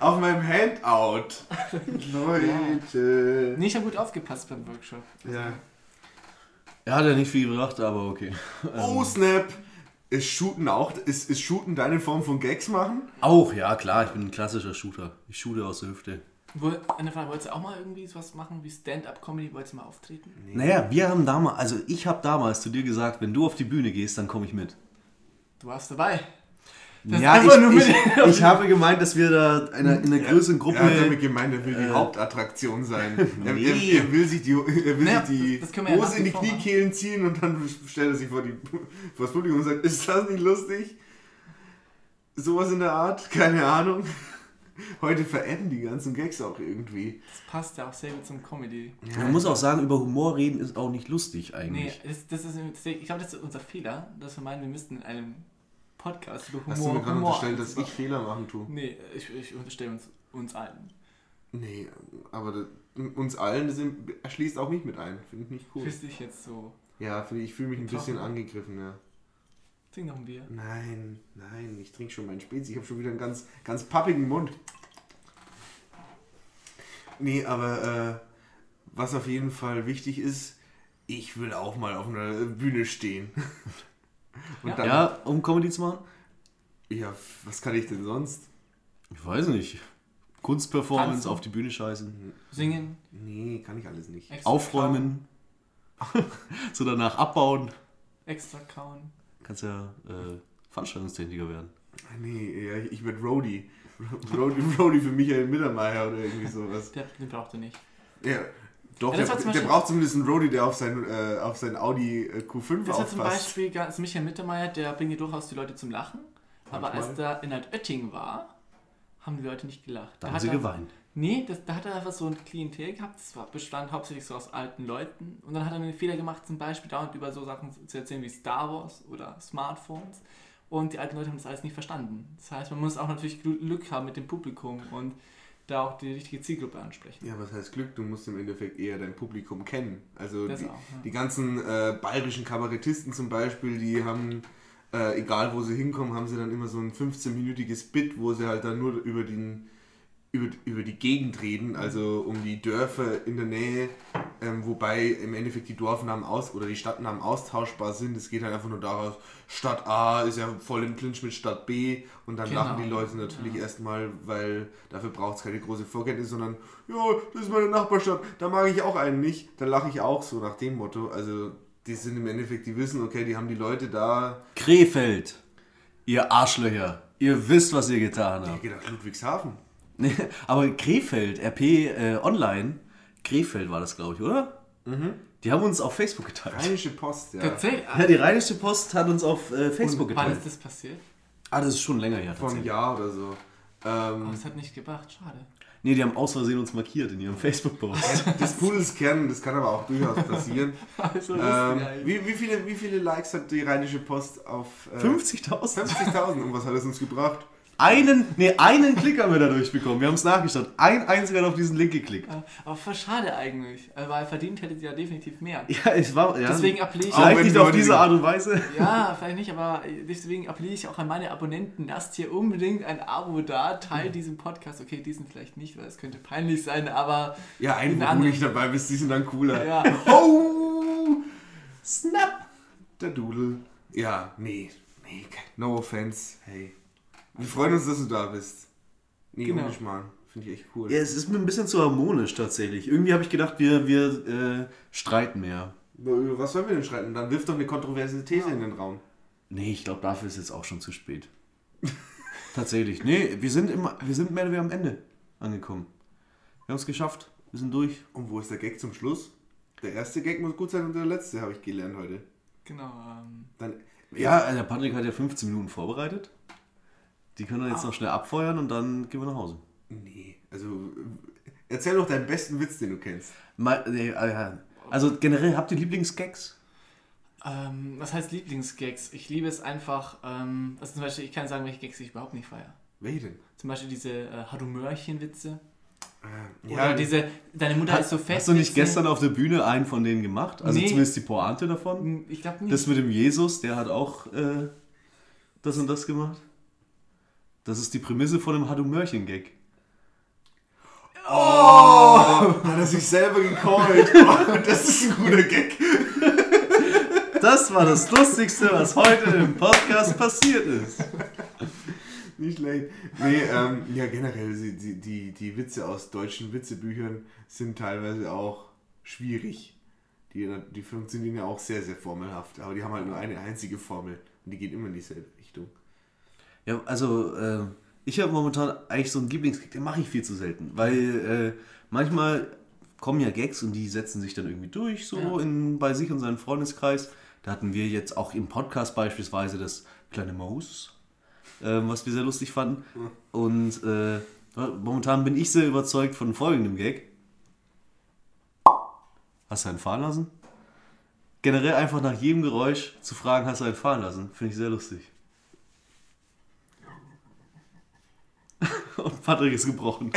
B: auf meinem Handout. Leute.
C: Nee, ich habe gut aufgepasst beim Workshop.
B: Ja.
A: Er hat ja nicht viel gebracht, aber okay.
B: Oh, Snap. Ist Shooten auch, ist, ist Shooten deine Form von Gags machen?
A: Auch, ja klar, ich bin ein klassischer Shooter. Ich shoote aus der Hüfte.
C: Eine Frage, wolltest du auch mal irgendwie sowas machen wie Stand-Up-Comedy? Wolltest du mal auftreten?
A: Naja, wir haben damals, also ich habe damals zu dir gesagt, wenn du auf die Bühne gehst, dann komme ich mit.
C: Du warst dabei. Das
A: ja,
C: einfach nur
A: ich,
C: mit
A: ich, ich habe gemeint, dass wir da in einer, in einer größeren Gruppe.
B: Er hat damit gemeint, er will die
A: äh,
B: Hauptattraktion sein. Er,
A: Nee.
B: er, er will sich die, er will
C: Naja,
B: sich die
C: das- das können wir ja
B: Hose in die
C: machen.
B: Kniekehlen ziehen und dann stellt er sich vor, die, vor das Publikum und sagt, ist das nicht lustig? Sowas in der Art? Keine Ahnung. Heute verändern die ganzen Gags auch irgendwie.
C: Das passt ja auch sehr gut zum Comedy.
A: Man muss auch sagen, über Humor reden ist auch nicht lustig
C: Nee,
A: eigentlich.
C: das, das ist, ich glaube, das ist unser Fehler, dass wir meinen, wir müssten in einem Podcast über
B: Hast du
C: Humor,
B: mir gerade
C: Humor
B: unterstellt, dass ich. Fehler machen tue?
C: Nee, ich, ich unterstelle uns, uns allen.
B: Nee, aber das, uns allen das erschließt auch mich mit ein. Finde ich nicht cool.
C: Fühlst dich jetzt so.
B: Ja, ich, ich fühle mich ein bisschen angegriffen, ja.
C: Trink noch ein Bier.
B: Nein, nein, ich trinke schon meinen Spezi. Ich habe schon wieder einen ganz, ganz pappigen Mund. Nee, aber äh, was auf jeden Fall wichtig ist, ich will auch mal auf einer Bühne stehen. Und
C: Ja.
B: dann,
A: Ja, um Comedy zu machen?
B: ja, was kann ich denn sonst?
A: Ich weiß nicht. Kunstperformance,
C: Tanzen.
A: auf die Bühne scheißen,
C: Singen,
B: Nee, kann ich alles nicht.
C: extra
A: aufräumen, so danach abbauen.
C: Extra kauen.
A: Kannst ja äh, Veranstaltungstechniker werden.
B: Nee, ja, ich werde Roadie. Roadie, Roadie für Michael Mittermeier oder irgendwie sowas.
C: Der, den braucht er nicht.
B: Ja, doch,
C: Ja, das war
B: der,
C: zum
B: der braucht zumindest einen Roadie, der auf sein, äh, auf sein Audi äh, Q5
C: Das war zum
B: aufpasst.
C: Beispiel ganz Michael Mittermeier, der bringt ja durchaus die Leute zum Lachen. Aber
B: Manchmal.
C: als er in Altötting war, haben die Leute nicht gelacht.
A: Da
C: Da
A: haben sie
C: hat er-
A: geweint.
C: Nee, das, da hat er einfach so ein Klientel gehabt, das war, bestand hauptsächlich so aus alten Leuten. Und dann hat er einen Fehler gemacht, zum Beispiel dauernd über so Sachen zu erzählen wie Star Wars oder Smartphones. Und die alten Leute haben das alles nicht verstanden. Das heißt, man muss auch natürlich Gl- Glück haben mit dem Publikum und da auch die richtige Zielgruppe ansprechen.
B: Ja, was heißt Glück? Du musst im Endeffekt eher dein Publikum kennen. Also die,
C: auch, ja.
B: die ganzen äh, bayerischen Kabarettisten zum Beispiel, die haben, äh, egal wo sie hinkommen, haben sie dann immer so ein 15-minütiges Bit, wo sie halt dann nur über den über, über die Gegend reden, also um die Dörfer in der Nähe, ähm, wobei im Endeffekt die Dorfnamen aus oder die Stadtnamen austauschbar sind. Es geht halt einfach nur daraus, Stadt A ist ja voll im Clinch mit Stadt B und dann
C: Genau.
B: lachen die Leute natürlich erstmal, weil dafür braucht es keine große Vorkenntnis, sondern ja, das ist meine Nachbarstadt, da mag ich auch einen nicht, da lache ich auch so nach dem Motto. Also die sind im Endeffekt, die wissen, okay, die haben die Leute da,
A: Krefeld, ihr Arschlöcher. Ihr wisst, was ihr getan
B: ich
A: habt.
B: gehe nach Ludwigshafen.
A: Aber Krefeld, RP äh, Online, Krefeld war das, glaube ich, oder? Die haben uns auf Facebook geteilt.
B: Rheinische Post, ja.
C: Tatsächlich?
A: Ja, die Rheinische Post hat uns auf äh, Facebook
C: Und wann
A: geteilt.
C: ist das passiert?
A: Ah, das ist schon länger her.
B: Vor einem. Jahr oder so. Ähm,
C: das hat nicht gebracht, schade.
A: Nee, die haben aus Versehen uns markiert in ihrem Facebook-Post.
B: Das Pudels Kern, das kann aber auch durchaus passieren.
C: Also
B: ähm, wie, wie, viele, wie viele Likes hat die Rheinische Post auf äh,
A: 50.000?
B: 50.000? Und was hat es uns gebracht?
A: Einen, nee, einen Klick haben wir dadurch bekommen. Wir haben es nachgeschaut. Ein einziger hat auf diesen Link geklickt.
C: Aber voll schade eigentlich, äh, weil verdient hättet ihr ja definitiv mehr.
A: Ja, es war. Ja,
C: Deswegen appelliere ich
B: Auch
A: Vielleicht nicht auf diese
B: die-
A: Art und Weise.
C: Ja, vielleicht nicht, aber deswegen appelliere ich auch an meine Abonnenten, lasst hier unbedingt ein Abo da, teilt diesen Podcast. Okay, diesen vielleicht nicht, weil es könnte peinlich sein, aber
B: Ja, einen, wo du nicht dabei bist, die sind dann cooler.
C: ja.
B: Oh!
A: Snap!
B: Der Dudel. Ja, nee. Nee, no offense. Hey. Wir freuen uns, dass du da bist. Nee,
C: Genau.
B: Schmarrn. Finde ich echt cool.
A: Ja, es ist mir ein bisschen zu harmonisch tatsächlich. Irgendwie habe ich gedacht, wir, wir äh, streiten mehr.
B: Über Was sollen wir denn streiten? Dann wirf doch eine kontroverse These in den Raum.
A: Nee, ich glaube, dafür ist jetzt auch schon zu spät. tatsächlich. Nee, wir sind, immer, wir sind mehr oder weniger am Ende angekommen. Wir haben es geschafft. Wir sind durch.
B: Und wo ist der Gag zum Schluss? Der erste Gag muss gut sein und der letzte habe ich gelernt heute.
C: Genau. Ähm,
B: Dann,
A: Ja, der Patrick hat ja 15 Minuten vorbereitet. Die können wir jetzt noch schnell abfeuern und dann gehen wir nach Hause.
B: Nee, also äh, erzähl doch deinen besten Witz, den du kennst.
A: Mal, nee, ja. Also generell, habt ihr Lieblingsgags?
C: ähm, was heißt Lieblingsgags? Ich liebe es einfach, ähm, also zum Beispiel, ich kann sagen, welche Gags ich überhaupt nicht feiere.
B: Welche denn?
C: Zum Beispiel diese äh, Harumörchen-Witze.
B: Äh,
C: Oder diese, deine Mutter ist so fest.
A: Hast du nicht gestern auf der Bühne einen von denen gemacht? Also
C: Nee.
A: zumindest die Pointe davon?
C: Hm, Ich glaube nicht.
A: Das mit dem Jesus, der hat auch äh, das und das gemacht. Das ist die Prämisse von einem Hadumörchen-Gag.
B: Oh, hat er sich selber gecallt. Oh, das ist ein guter Gag.
A: Das war das Lustigste, was heute im Podcast passiert ist.
B: Nicht schlecht. Nee, ähm, ja, generell, die, die, die, die Witze aus deutschen Witzebüchern sind teilweise auch schwierig. Die, die funktionieren ja auch sehr, sehr formelhaft. Aber die haben halt nur eine einzige Formel. Und die geht immer in dieselbe Richtung.
A: Ja, also äh, ich habe momentan eigentlich so einen Lieblingsgag, den mache ich viel zu selten. Weil äh, manchmal kommen ja Gags und die setzen sich dann irgendwie durch, so
C: Ja.
A: in, bei sich und seinem Freundeskreis. Da hatten wir jetzt auch im Podcast beispielsweise das kleine Maus, ähm, was wir sehr lustig fanden. Und äh, momentan bin ich sehr überzeugt von folgendem Gag. Hast du einen fahren lassen? Generell einfach nach jedem Geräusch zu fragen, hast du einen fahren lassen, finde ich sehr lustig. Und Patrick ist gebrochen.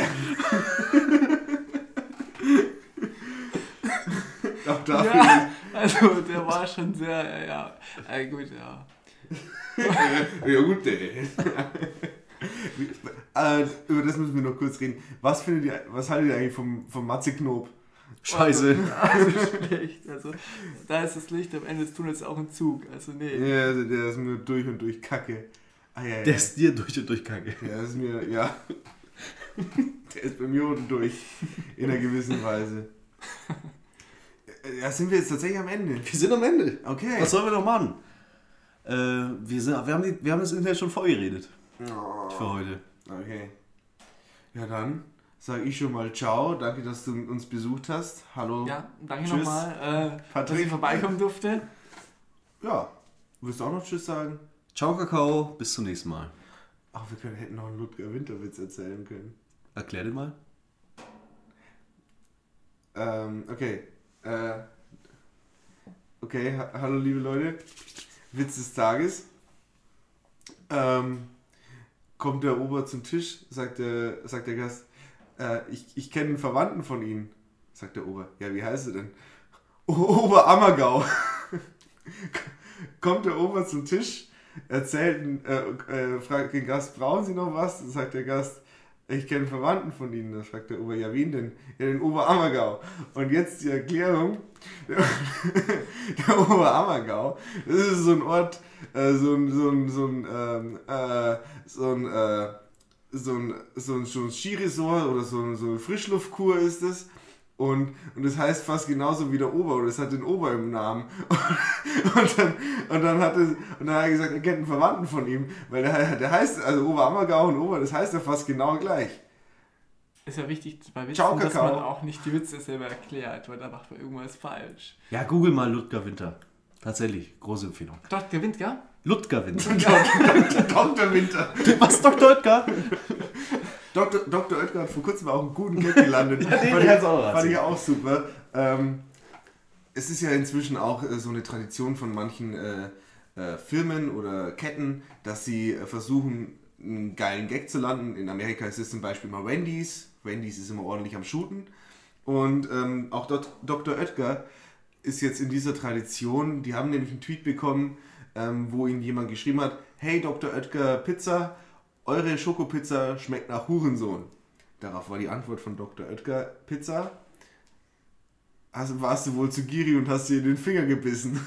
B: Auch dafür.
C: ja, also der war schon sehr, ja, ja. Äh, gut, ja.
B: Ja, gut, ey. äh, über das müssen wir noch kurz reden. Was findet ihr, was haltet ihr eigentlich vom, vom Matze Knob?
A: Scheiße.
C: Also schlecht. Also, da ist das Licht am Ende des Tunnels auch ein Zug. Also, nee.
B: Ja, also der ist mir durch und durch Kacke. Ah, ja, ja.
A: Der ist dir durch und durch Kacke.
B: Der ist mir, ja. Der ist bei mir unten durch. In einer gewissen Weise. Ja, sind wir jetzt tatsächlich am Ende?
A: Wir sind am Ende.
B: Okay.
A: Was sollen wir noch machen? Äh, wir, sind, wir, haben die, wir haben das Internet schon vorgeredet
B: Oh,
A: für heute.
B: okay. Ja, dann sage ich schon mal Ciao. Danke, dass du uns besucht hast. Hallo.
C: Ja, danke nochmal, äh, dass ich vorbeikommen durfte.
B: Ja. Willst du auch noch Tschüss sagen?
A: Ciao, Kakao. Bis zum nächsten Mal.
B: Ach, wir können, hätten noch einen Ludger Winterwitz erzählen können.
A: Erklär den mal.
B: Ähm, okay. Äh, okay, ha hallo liebe Leute. Witz des Tages. Ähm, kommt der Ober zum Tisch, sagt der, sagt der Gast, äh, ich, ich kenne einen Verwandten von Ihnen. Sagt der Ober. Ja, wie heißt er denn? Oberammergau. kommt der Ober zum Tisch, erzählt, äh, äh, fragt den Gast, brauchen Sie noch was? Dann sagt der Gast, ich kenne Verwandten von Ihnen. Dann fragt der Ober, ja, wen denn? Ja, den Oberammergau. Und jetzt die Erklärung. Der, der Oberammergau, das ist so ein Ort, äh, so ein, so ein, so ein, ähm, äh, so ein, äh, so ein, so ein, so ein Skiresort oder so, ein, so eine Frischluftkur ist es. Und, und das heißt fast genauso wie der Ober, oder es hat den Ober im Namen. Und dann, und dann, hat, es, und dann hat er gesagt, er kennt einen Verwandten von ihm, weil der, der heißt, also Oberammergau und Ober, das heißt ja fast genau gleich.
C: Ist ja wichtig bei Witzen,
B: Ciao,
C: dass man auch nicht die Witze selber erklärt, weil da macht man irgendwas falsch.
A: Ja, google mal Ludger Winter. Tatsächlich, große Empfehlung.
C: Dort gewinnt, gell?
A: Ludger Winter.
B: Dr. Winter.
A: Was, Dr. Oetker?
B: Dr. Dr. Oetker hat vor kurzem auch einen guten Gag gelandet.
A: Ja, den
B: fand, ich,
A: auch
B: fand ich auch super. Ähm, es ist ja inzwischen auch äh, so eine Tradition von manchen äh, äh, Firmen oder Ketten, dass sie äh, versuchen, einen geilen Gag zu landen. In Amerika ist es zum Beispiel mal Wendy's. Wendy's ist immer ordentlich am Shooten. Und ähm, auch dort Dr. Oetker ist jetzt in dieser Tradition, die haben nämlich einen Tweet bekommen, ähm, wo ihnen jemand geschrieben hat, hey Dr. Oetker Pizza, eure Schokopizza schmeckt nach Hurensohn. Darauf war die Antwort von Dr. Oetker Pizza. Also warst du wohl zu gierig und hast dir in den Finger gebissen.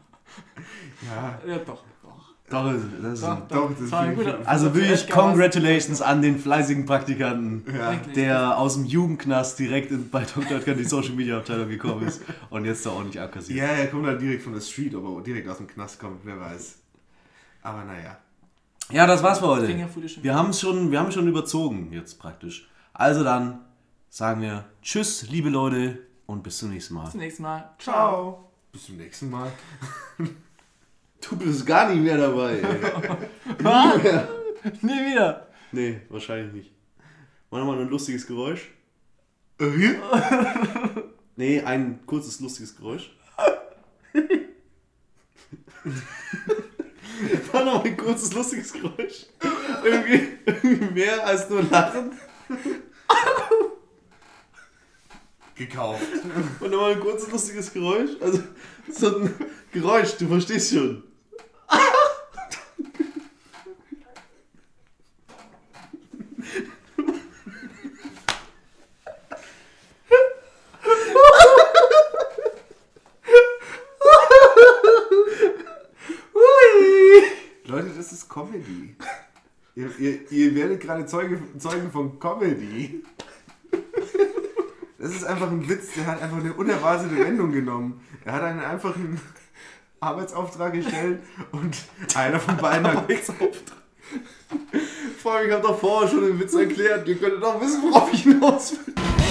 B: ja,
C: Ja, doch, doch.
A: Doch, das ist
C: doch,
B: das
C: war ein guter-
A: also wirklich congratulations an den fleißigen Praktikanten,
B: ja.
A: Der aus dem Jugendknast direkt in, bei Dr. Oetker in die Social Media Abteilung gekommen ist und jetzt da ordentlich abkassiert.
B: ja, er kommt halt direkt von der Street, aber direkt aus dem Knast kommt, wer weiß. Aber naja.
A: Ja, das war's für heute. Wir haben schon, wir haben schon überzogen jetzt praktisch. Also dann sagen wir Tschüss, liebe Leute, und bis zum nächsten Mal.
C: Bis zum nächsten Mal.
B: Ciao. Bis zum nächsten Mal.
A: Du bist gar nicht mehr dabei.
C: Was? Nie wieder.
A: nee, wahrscheinlich nicht. Machen wir mal ein lustiges Geräusch.
B: Äh,
A: Nee, ein kurzes lustiges Geräusch. War noch ein kurzes lustiges Geräusch. Irgendwie, irgendwie mehr als nur lachen.
B: Gekauft.
A: Und nochmal ein kurzes lustiges Geräusch. Also so ein Geräusch, du verstehst schon.
B: Leute, das ist Comedy. Ihr, ihr, ihr werdet gerade Zeuge, Zeugen von Comedy. Das ist einfach ein Witz, der hat einfach eine unerwartete Wendung genommen. Er hat einen einfachen Arbeitsauftrag gestellt und einer von beiden hat
A: Vor allem, ich habe doch vorher schon den Witz erklärt. Ihr könntet doch wissen, worauf ich hinaus will.